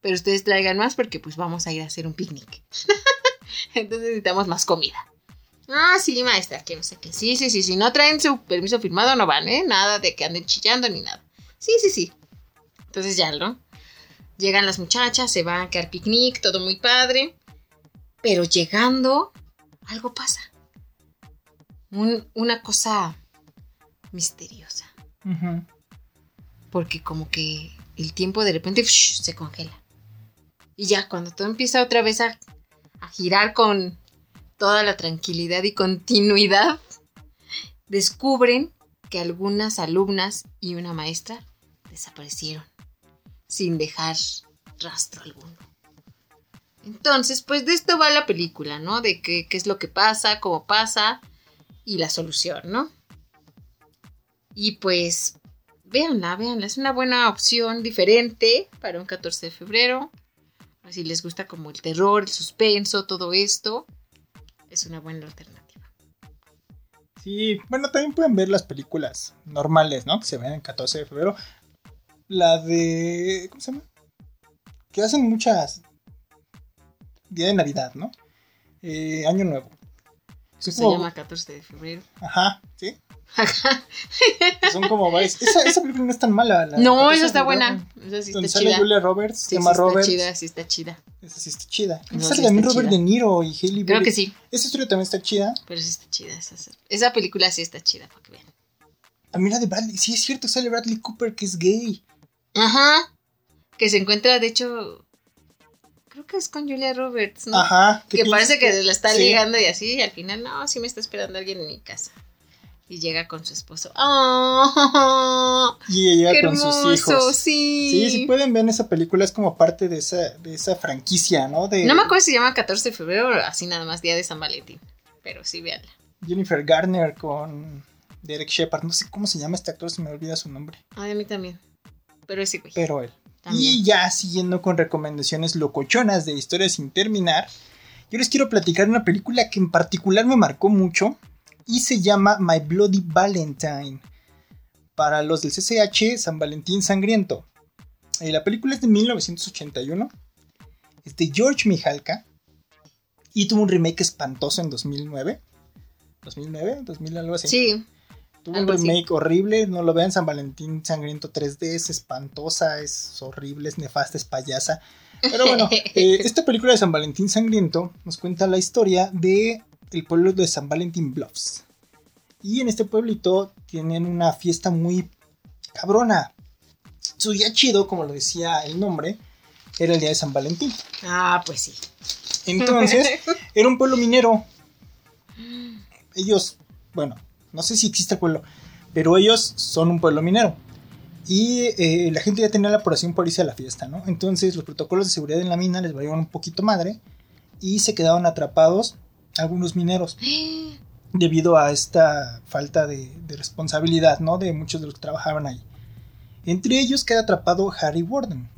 Pero ustedes traigan más porque pues vamos a ir a hacer un picnic. Entonces necesitamos más comida. Ah, sí, maestra, que no sé qué. Sí, sí, sí, si no traen su permiso firmado no van, ¿eh? Nada de que anden chillando ni nada. Sí, sí, sí. Entonces ya, ¿no? Llegan las muchachas, se van a quedar picnic, todo muy padre. Pero llegando, algo pasa. Un- una cosa misteriosa. Ujú. Porque como que el tiempo de repente se congela. Y ya cuando todo empieza otra vez a, a girar con toda la tranquilidad y continuidad, descubren que algunas alumnas y una maestra desaparecieron sin dejar rastro alguno. Entonces, pues de esto va la película, ¿no? De qué, qué es lo que pasa, cómo pasa y la solución, ¿no? Y pues, véanla, véanla. Es una buena opción diferente para un 14 de febrero. Si les gusta como el terror, el suspenso, todo esto, es una buena alternativa. Sí, bueno, también pueden ver las películas normales, ¿no? Que se ven el 14 de febrero. La de. ¿Cómo se llama? Que hacen muchas. Día de Navidad, ¿no? Eh, Año Nuevo. Que se como- llama 14 de febrero. Ajá, ¿sí? Que Son como varias. Esa, esa película no es tan mala. la no, 14 esa está buena. Esa sí Donde está sale chida. Julia Roberts, Sí, Emma sí está Roberts. chida, sí está chida. Esa sí está chida. No, sale sí también Robert chida. De Niro y Haley Creo Berry. que sí, Esa historia también está chida. pero sí está chida. Esa, esa película sí está chida, para que vean. También la de Bradley. Sí, es cierto, sale Bradley Cooper, que es gay. Ajá. Que se encuentra, de hecho, creo que es con Julia Roberts, ¿no? Ajá. Que parece que la está sí. ligando y así, y al final, no, sí me está esperando alguien en mi casa. Y llega con su esposo. ¡Oh! Y ella ¡Qué llega con hermoso! sus hijos. Sí. Sí, si pueden ver esa película, es como parte de esa, de esa franquicia, ¿no? De No me acuerdo si se llama 14 de febrero así nada más, Día de San Valentín. Pero sí, véanla. Jennifer Garner con Derek Shepard. No sé cómo se llama este actor, se me olvida su nombre. Ay, a mí también. Pero ese güey. Pero él. También. Y ya siguiendo con recomendaciones locochonas de historias sin terminar, yo les quiero platicar una película que en particular me marcó mucho y se llama My Bloody Valentine. Para los del CCH, San Valentín Sangriento. Eh, la película es de 1981. Es de George Mihalka. Y tuvo un remake espantoso en 2009. 2009, 2000 algo así. Sí. Tuvo un así. remake horrible, no lo vean, San Valentín Sangriento 3D, es espantosa, es horrible, es nefasta, es payasa. Pero bueno, eh, esta película de San Valentín Sangriento nos cuenta la historia de el pueblo de San Valentín Bluffs. Y en este pueblito tienen una fiesta muy cabrona. Su día chido, como lo decía el nombre, era el día de San Valentín. Ah, pues sí. Entonces, era un pueblo minero. Ellos, bueno, no sé si existe el pueblo, pero ellos son un pueblo minero. Y eh, la gente ya tenía la apuración por irse a la fiesta, ¿no? Entonces los protocolos de seguridad en la mina les valieron un poquito madre y se quedaron atrapados algunos mineros debido a esta falta de, de responsabilidad, ¿no? De muchos de los que trabajaban ahí. Entre ellos queda atrapado Harry Warden.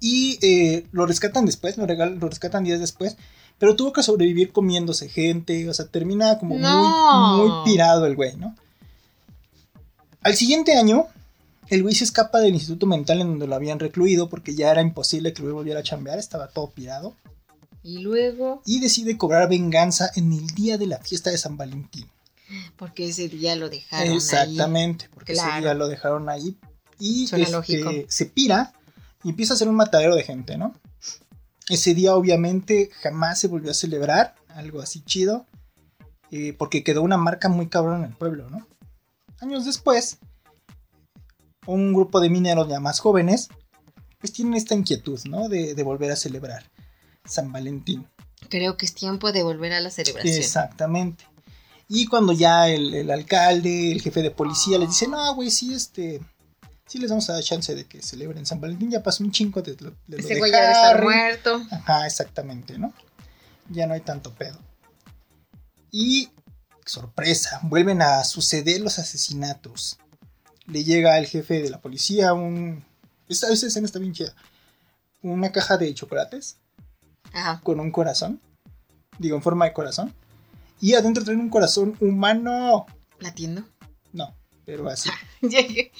Y eh, lo rescatan después, lo, lo rescatan días después. Pero tuvo que sobrevivir comiéndose gente. O sea, termina como No. muy, muy pirado el güey, ¿no? Al siguiente año, el güey se escapa del instituto mental en donde lo habían recluido porque ya era imposible que el güey volviera a chambear, estaba todo pirado. Y luego, Y decide cobrar venganza en el día de la fiesta de San Valentín. porque ese día lo dejaron ahí. Exactamente, porque ese día lo dejaron ahí. Y Suena este, lógico. se pira y empieza a hacer un matadero de gente, ¿no? Ese día obviamente jamás se volvió a celebrar algo así chido, eh, porque quedó una marca muy cabrón en el pueblo, ¿no? Años después, un grupo de mineros ya más jóvenes, pues tienen esta inquietud, ¿no? De, de volver a celebrar San Valentín. Creo que es tiempo de volver a la celebración. Exactamente. Y cuando ya el, el alcalde, el jefe de policía les dice, no, güey, sí, este, sí les vamos a dar chance de que celebren San Valentín, ya pasó un chingo de, lo- de Ese güey ya debe estar Harry". muerto. Ajá, exactamente, ¿no? Ya no hay tanto pedo. Y, sorpresa, vuelven a suceder los asesinatos. Le llega al jefe de la policía un... Esta, esta escena está bien chida. Una caja de chocolates Ajá. con un corazón. Digo, en forma de corazón. Y adentro traen un corazón humano. ¿Latiendo? No, pero así.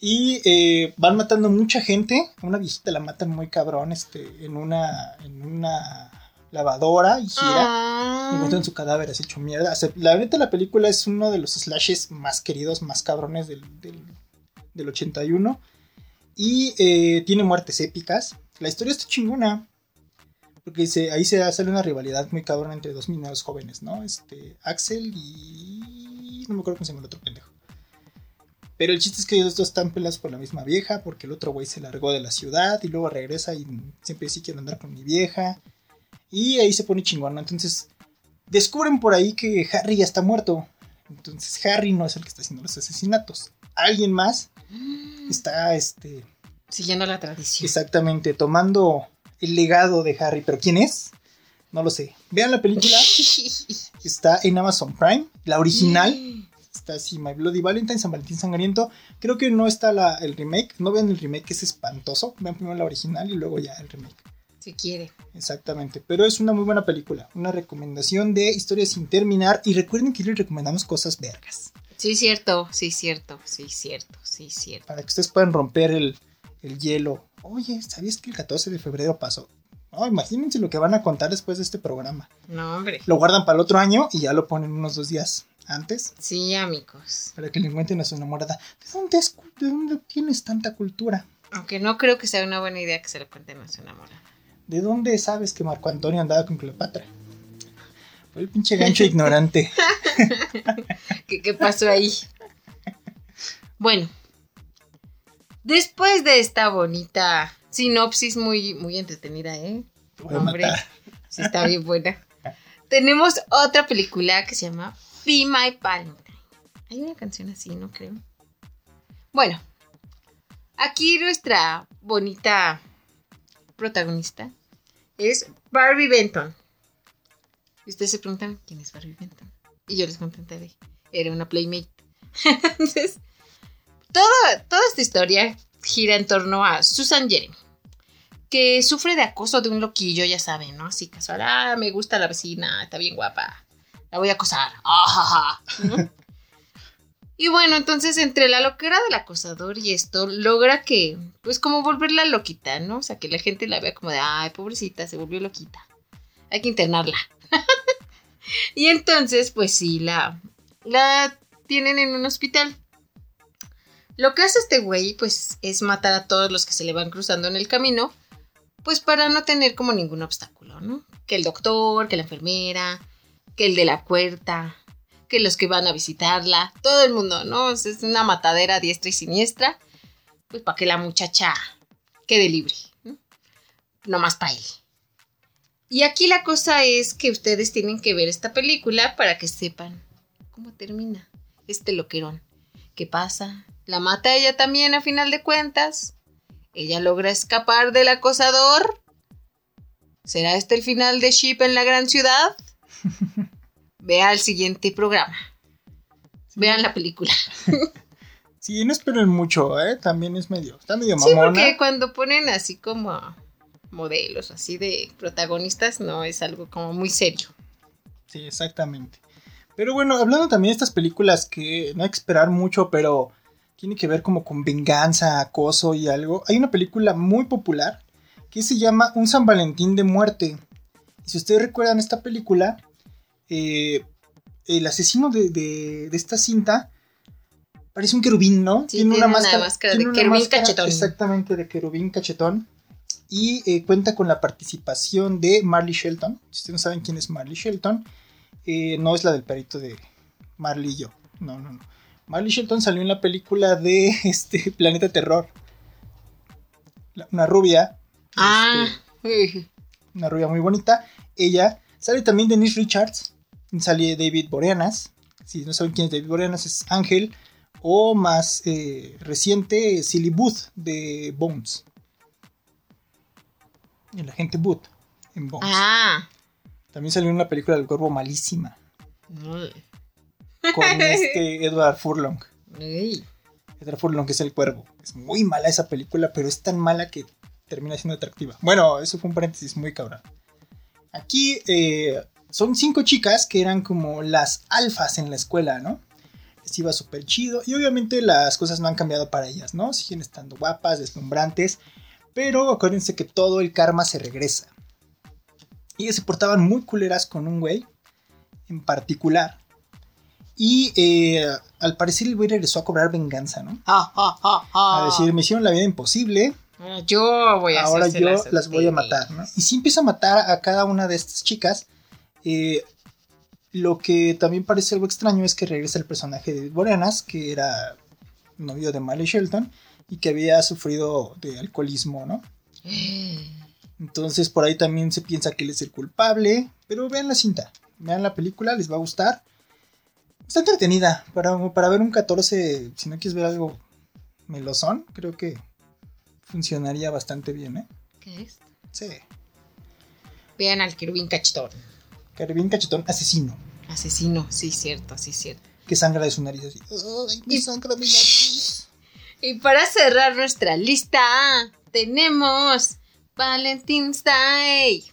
Y eh, van matando mucha gente. Una viejita la matan muy cabrón este, en, una, en una lavadora y gira. Ah. Encuentran su cadáver así hecho mierda. O sea, la neta, la película es uno de los slashes más queridos, más cabrones del, del, del 81. Y eh, tiene muertes épicas. La historia está chingona. Porque se, ahí se sale una rivalidad muy cabrona entre dos mineros jóvenes, ¿no? Este, Axel y. No me acuerdo cómo se llama el otro pendejo. Pero el chiste es que ellos dos están peleados por la misma vieja, porque el otro güey se largó de la ciudad y luego regresa y siempre sí quiere andar con mi vieja. Y ahí se pone chingón. Entonces descubren por ahí que Harry ya está muerto. Entonces Harry no es el que está haciendo los asesinatos. Alguien más está, este, Siguiendo la tradición. exactamente tomando el legado de Harry. ¿Pero quién es? No lo sé. Vean la película. Está en Amazon Prime. La original. Está así, My Bloody Valentine, San Valentín Sangriento. Creo que no está la, el remake. No vean el remake, que es espantoso. Vean primero la original y luego ya el remake. Si quiere. Exactamente. Pero es una muy buena película. Una recomendación de historias sin terminar. Y recuerden que les recomendamos cosas vergas. Sí, cierto, sí, cierto, sí, cierto, sí, cierto. Para que ustedes puedan romper el, el hielo. Oye, ¿sabías que el 14 de febrero pasó? No, imagínense lo que van a contar después de este programa. No, hombre. Lo guardan para el otro año y ya lo ponen unos dos días antes Sí, amigos. para que le encuentren a su enamorada. ¿De dónde, es, ¿De dónde tienes tanta cultura? Aunque no creo que sea una buena idea que se lo cuenten a su enamorada. ¿De dónde sabes que Marco Antonio andaba con Cleopatra? Fue el pinche gancho ignorante. ¿Qué, qué pasó ahí? Bueno, después de esta bonita sinopsis muy, muy entretenida, ¿eh? Hombre, sí está bien buena. Tenemos otra película que se llama Be My Valentine. Hay una canción así, ¿no creo? Bueno, aquí nuestra bonita protagonista es Barbie Benton. Y ustedes se preguntan, ¿quién es Barbie Benton? Y yo les contentaré. Era una playmate. Entonces, toda, toda esta historia gira en torno a Susan Jeremy, que sufre de acoso de un loquillo, ya saben, ¿no? Así casual, ah, me gusta la vecina, está bien guapa, la voy a acosar. Ah, ja, ja", ¿no? Y bueno, entonces entre la loquera del acosador y esto, logra que, pues como volverla loquita, ¿no? O sea, que la gente la vea como de, ay, pobrecita, se volvió loquita. Hay que internarla. y entonces, pues sí, la, la tienen en un hospital. Lo que hace este güey, pues, es matar a todos los que se le van cruzando en el camino, pues para no tener como ningún obstáculo, ¿no? Que el doctor, que la enfermera, que el de la puerta, que los que van a visitarla, todo el mundo, ¿no? Es una matadera diestra y siniestra, pues para que la muchacha quede libre, ¿no? Nomás para él. Y aquí la cosa es que ustedes tienen que ver esta película para que sepan cómo termina este loquerón. ¿Qué pasa? La mata ella también a final de cuentas. Ella logra escapar del acosador. ¿Será este el final de Ship en la gran ciudad? Vea el siguiente programa. Vean la película. Sí, no esperen mucho, ¿eh? También es medio. Está medio Sí, mamona. porque cuando ponen así como modelos, así de protagonistas, no es algo como muy serio. Sí, exactamente. Pero bueno, hablando también de estas películas que no hay que esperar mucho, pero tiene que ver como con venganza, acoso y algo. Hay una película muy popular que se llama Un San Valentín de muerte. Y si ustedes recuerdan esta película, eh, el asesino de, de- de esta cinta parece un querubín, ¿no? Sí, tiene una máscara de tiene una querubín cachetón. Exactamente, de querubín cachetón. Y eh, cuenta con la participación de Marley Shelton. Si ustedes no saben quién es Marley Shelton, eh, no es la del perrito de Marley y yo. No, no, no. Marley Shelton salió en la película de este Planeta Terror. La- Una rubia. Ah, este, una rubia muy bonita. Ella sale también Denise Richards. Sale David Boreanas. Si no saben quién es David Boreanas, es Ángel. O más eh, reciente, Silly Booth de Bones. El agente Booth en Bones. ah. También salió una película del cuervo malísima. Uy, Con este Edward Furlong. uy. Edward Furlong que es el cuervo. Es muy mala esa película, pero es tan mala que termina siendo atractiva. Bueno, eso fue un paréntesis muy cabrón. Aquí eh, son cinco chicas que eran como las alfas en la escuela, ¿no? Les iba súper chido. Y obviamente las cosas no han cambiado para ellas, ¿no? Siguen estando guapas, deslumbrantes. Pero acuérdense que todo el karma se regresa. Y ellas se portaban muy culeras con un güey en particular. Y eh, al parecer el güey regresó a cobrar venganza, ¿no? Ah, ah, ah, ah. A decir, me hicieron la vida imposible, Yo voy a ahora yo las voy a matar, ¿no? Y sí empieza a matar a cada una de estas chicas. Eh, lo que también parece algo extraño es que regresa el personaje de Boreanas, que era novio de Marley Shelton y que había sufrido de alcoholismo, ¿no? Entonces por ahí también se piensa que él es el culpable, pero vean la cinta, vean la película, les va a gustar. Está entretenida, para, para ver un 14, si no quieres ver algo melosón, creo que funcionaría bastante bien, ¿eh? ¿Qué es? Sí. Vean al querubín cachetón. Caribín cachetón asesino. Asesino, sí, cierto, sí, cierto. Que sangra de su nariz así. Ay, me Y- sangra mi nariz. Y para cerrar nuestra lista, tenemos Valentine's Day.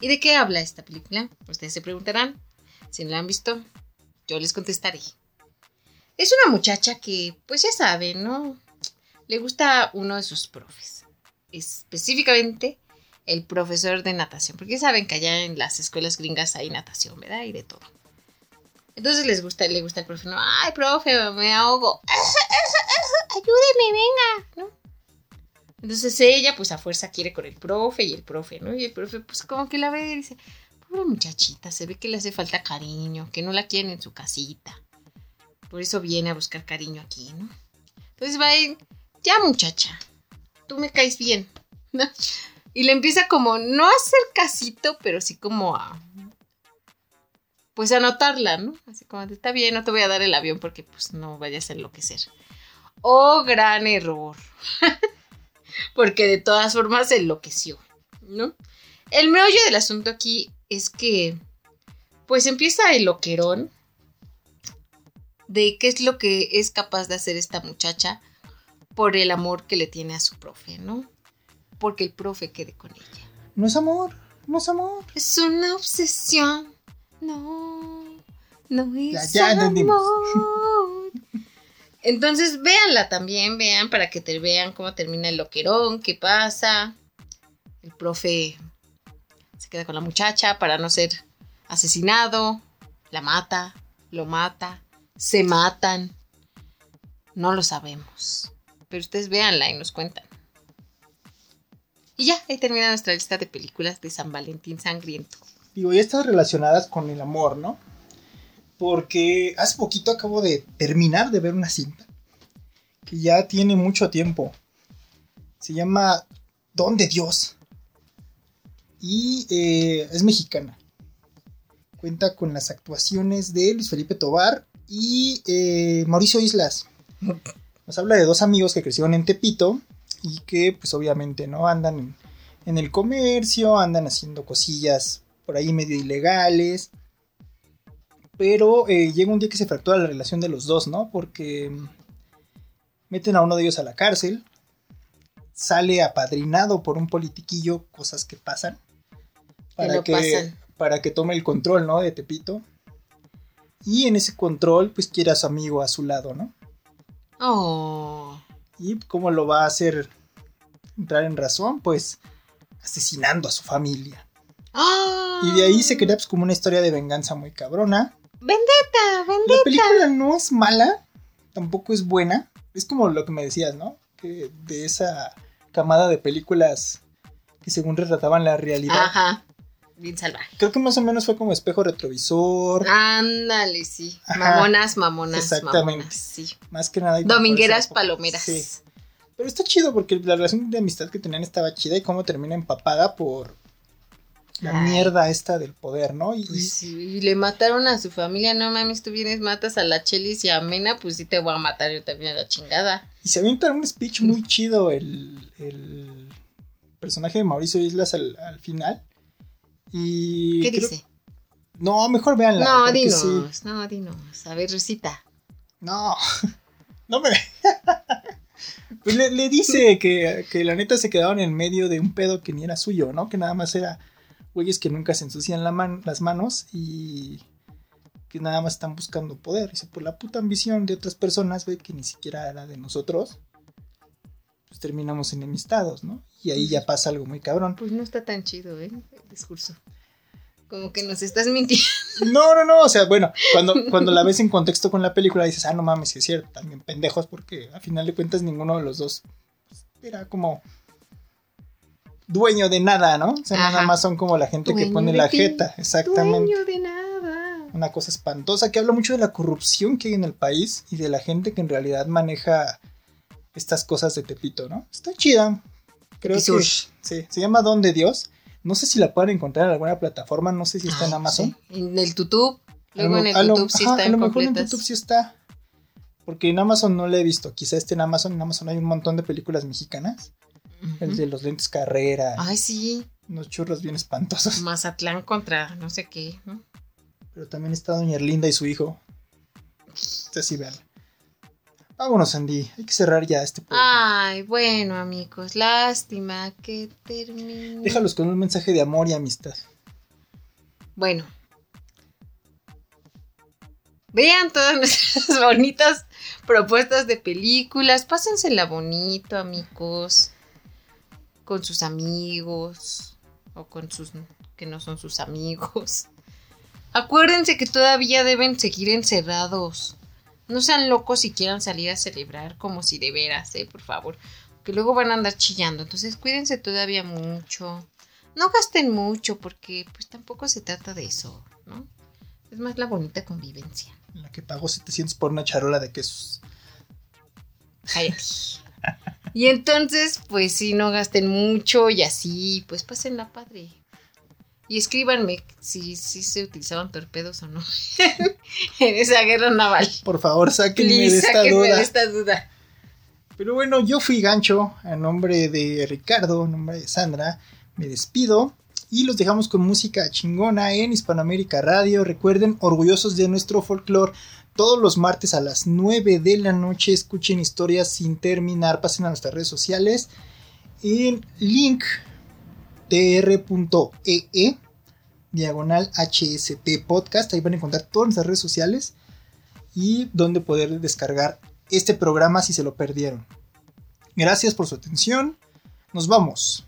¿Y de qué habla esta película? Ustedes se preguntarán. Si no la han visto, yo les contestaré. Es una muchacha que, pues ya saben, ¿no? Le gusta uno de sus profes. Específicamente el profesor de natación. Porque saben que allá en las escuelas gringas hay natación, ¿verdad? Y de todo. Entonces les gusta, le gusta el profe, ¿no? Ay, profe, me ahogo. ayúdeme, venga, ¿no? Entonces ella, pues a fuerza quiere con el profe y el profe, ¿no? Y el profe, pues como que la ve y dice, pobre muchachita, se ve que le hace falta cariño, que no la quieren en su casita. Por eso viene a buscar cariño aquí, ¿no? Entonces va y, ya muchacha, tú me caes bien, ¿no? Y le empieza como, no a hacer casito, pero sí como a, pues a notarla, ¿no? Así como, está bien, no te voy a dar el avión porque pues no vayas a enloquecer. Oh, gran error. Porque de todas formas se enloqueció, ¿no? El meollo del asunto aquí es que, pues empieza el loquerón de qué es lo que es capaz de hacer esta muchacha por el amor que le tiene a su profe, ¿no? Porque el profe quede con ella. No es amor, no es amor. Es una obsesión. No, no es Ya, ya entendimos. Entonces, véanla también, vean para que te vean cómo termina el loquerón, qué pasa. El profe se queda con la muchacha para no ser asesinado, la mata, lo mata, se matan. No lo sabemos. Pero ustedes véanla y nos cuentan. Y ya, ahí termina nuestra lista de películas de San Valentín Sangriento. Digo, y estas relacionadas con el amor, ¿no? Porque hace poquito acabo de terminar de ver una cinta que ya tiene mucho tiempo. Se llama Don de Dios. Y eh, es mexicana. Cuenta con las actuaciones de Luis Felipe Tobar y eh, Mauricio Islas. Nos habla de dos amigos que crecieron en Tepito y que pues obviamente no andan en, en el comercio, andan haciendo cosillas por ahí medio ilegales. Pero eh, llega un día que se fractura la relación de los dos, ¿no? Porque meten a uno de ellos a la cárcel. Sale apadrinado por un politiquillo, cosas que pasan. Para que, pasan. para que tome el control, ¿no? De Tepito. Y en ese control, pues quiere a su amigo a su lado, ¿no? Oh. ¿Y cómo lo va a hacer entrar en razón? Pues asesinando a su familia. Y de ahí se crea pues, como una historia de venganza muy cabrona. Vendetta, La vendetta. película no es mala, tampoco es buena. Es como lo que me decías, ¿no? Que de esa camada de películas que según retrataban la realidad. Ajá. Bien salvaje. Creo que más o menos fue como espejo retrovisor. Ándale, sí. Ajá. Mamonas, mamonas, Exactamente. mamonas. Sí. Más que nada. Domingueras palomeras. Sí. Pero está chido porque la relación de amistad que tenían estaba chida y cómo termina empapada por la Ay. mierda esta del poder, ¿no? Y, Pues sí, y le mataron a su familia, no mames, tú vienes, matas a la Chelis y a Mena, pues sí te voy a matar yo también a la chingada. y se avienta un speech muy chido el, el personaje de Mauricio Islas al, al final. Y ¿Qué creo- dice? No, mejor véanla. No, dinos, sí. no, dinos. A ver, recita. No, no me. pues le, le dice que, que la neta se quedaron en medio de un pedo que ni era suyo, ¿no? Que nada más era güeyes que nunca se ensucian la man- las manos y que nada más están buscando poder. Dice, por la puta ambición de otras personas, ve que ni siquiera era de nosotros, pues terminamos enemistados, ¿no? Y ahí ya pasa algo muy cabrón. Pues no está tan chido, ¿eh? El discurso. Como que nos estás mintiendo. No, no, no, o sea, bueno, cuando, cuando la ves en contexto con la película dices, ah, no mames, es cierto, también pendejos, porque a final de cuentas ninguno de los dos pues, era como dueño de nada, ¿no? O sea, nada más son como la gente que pone la ti, jeta, exactamente. Dueño de nada. Una cosa espantosa que habla mucho de la corrupción que hay en el país y de la gente que en realidad maneja estas cosas de Tepito, ¿no? Está chida. Creo que sí, se llama Don de Dios. No sé si la pueden encontrar en alguna plataforma, no sé si está en Ay, Amazon. sí. En el lo Luego en el a lo- YouTube sí ajá, está a lo mejor en. YouTube sí está. Porque en Amazon no la he visto. Quizá esté en Amazon. En Amazon hay un montón de películas mexicanas. El de los lentes carrera. Ay, sí. Unos churros bien espantosos. Mazatlán contra no sé qué, ¿no? Pero también está Doña Erlinda y su hijo. Ustedes sí vean. Vámonos, Andy. Hay que cerrar ya este programa. Ay, bueno, amigos. Lástima que termine. Déjalos con un mensaje de amor y amistad. Bueno. Vean todas nuestras bonitas propuestas de películas. Pásensela bonito, amigos. Con sus amigos. O con sus que no son sus amigos. Acuérdense que todavía deben seguir encerrados. No sean locos y quieran salir a celebrar como si de veras, eh, por favor. Que luego van a andar chillando. Entonces cuídense todavía mucho. No gasten mucho porque pues tampoco se trata de eso, ¿no? Es más la bonita convivencia. En la que pagó 700 por una charola de quesos. Y entonces, pues sí, no gasten mucho y así, pues pásenla padre. Y escríbanme si, si se utilizaban torpedos o no en esa guerra naval. Por favor, sáquenme Please, de esta sáquenme duda. de esta duda. Pero bueno, yo fui Gancho, a nombre de Ricardo, a nombre de Sandra, me despido y los dejamos con música chingona en Hispanoamérica Radio. Recuerden, orgullosos de nuestro folclore, todos los martes a las 9 de la noche escuchen historias sin terminar, pasen a nuestras redes sociales en link tr.ee E, diagonal HSP podcast, ahí van a encontrar todas nuestras redes sociales y donde poder descargar este programa si se lo perdieron. Gracias por su atención. Nos vamos.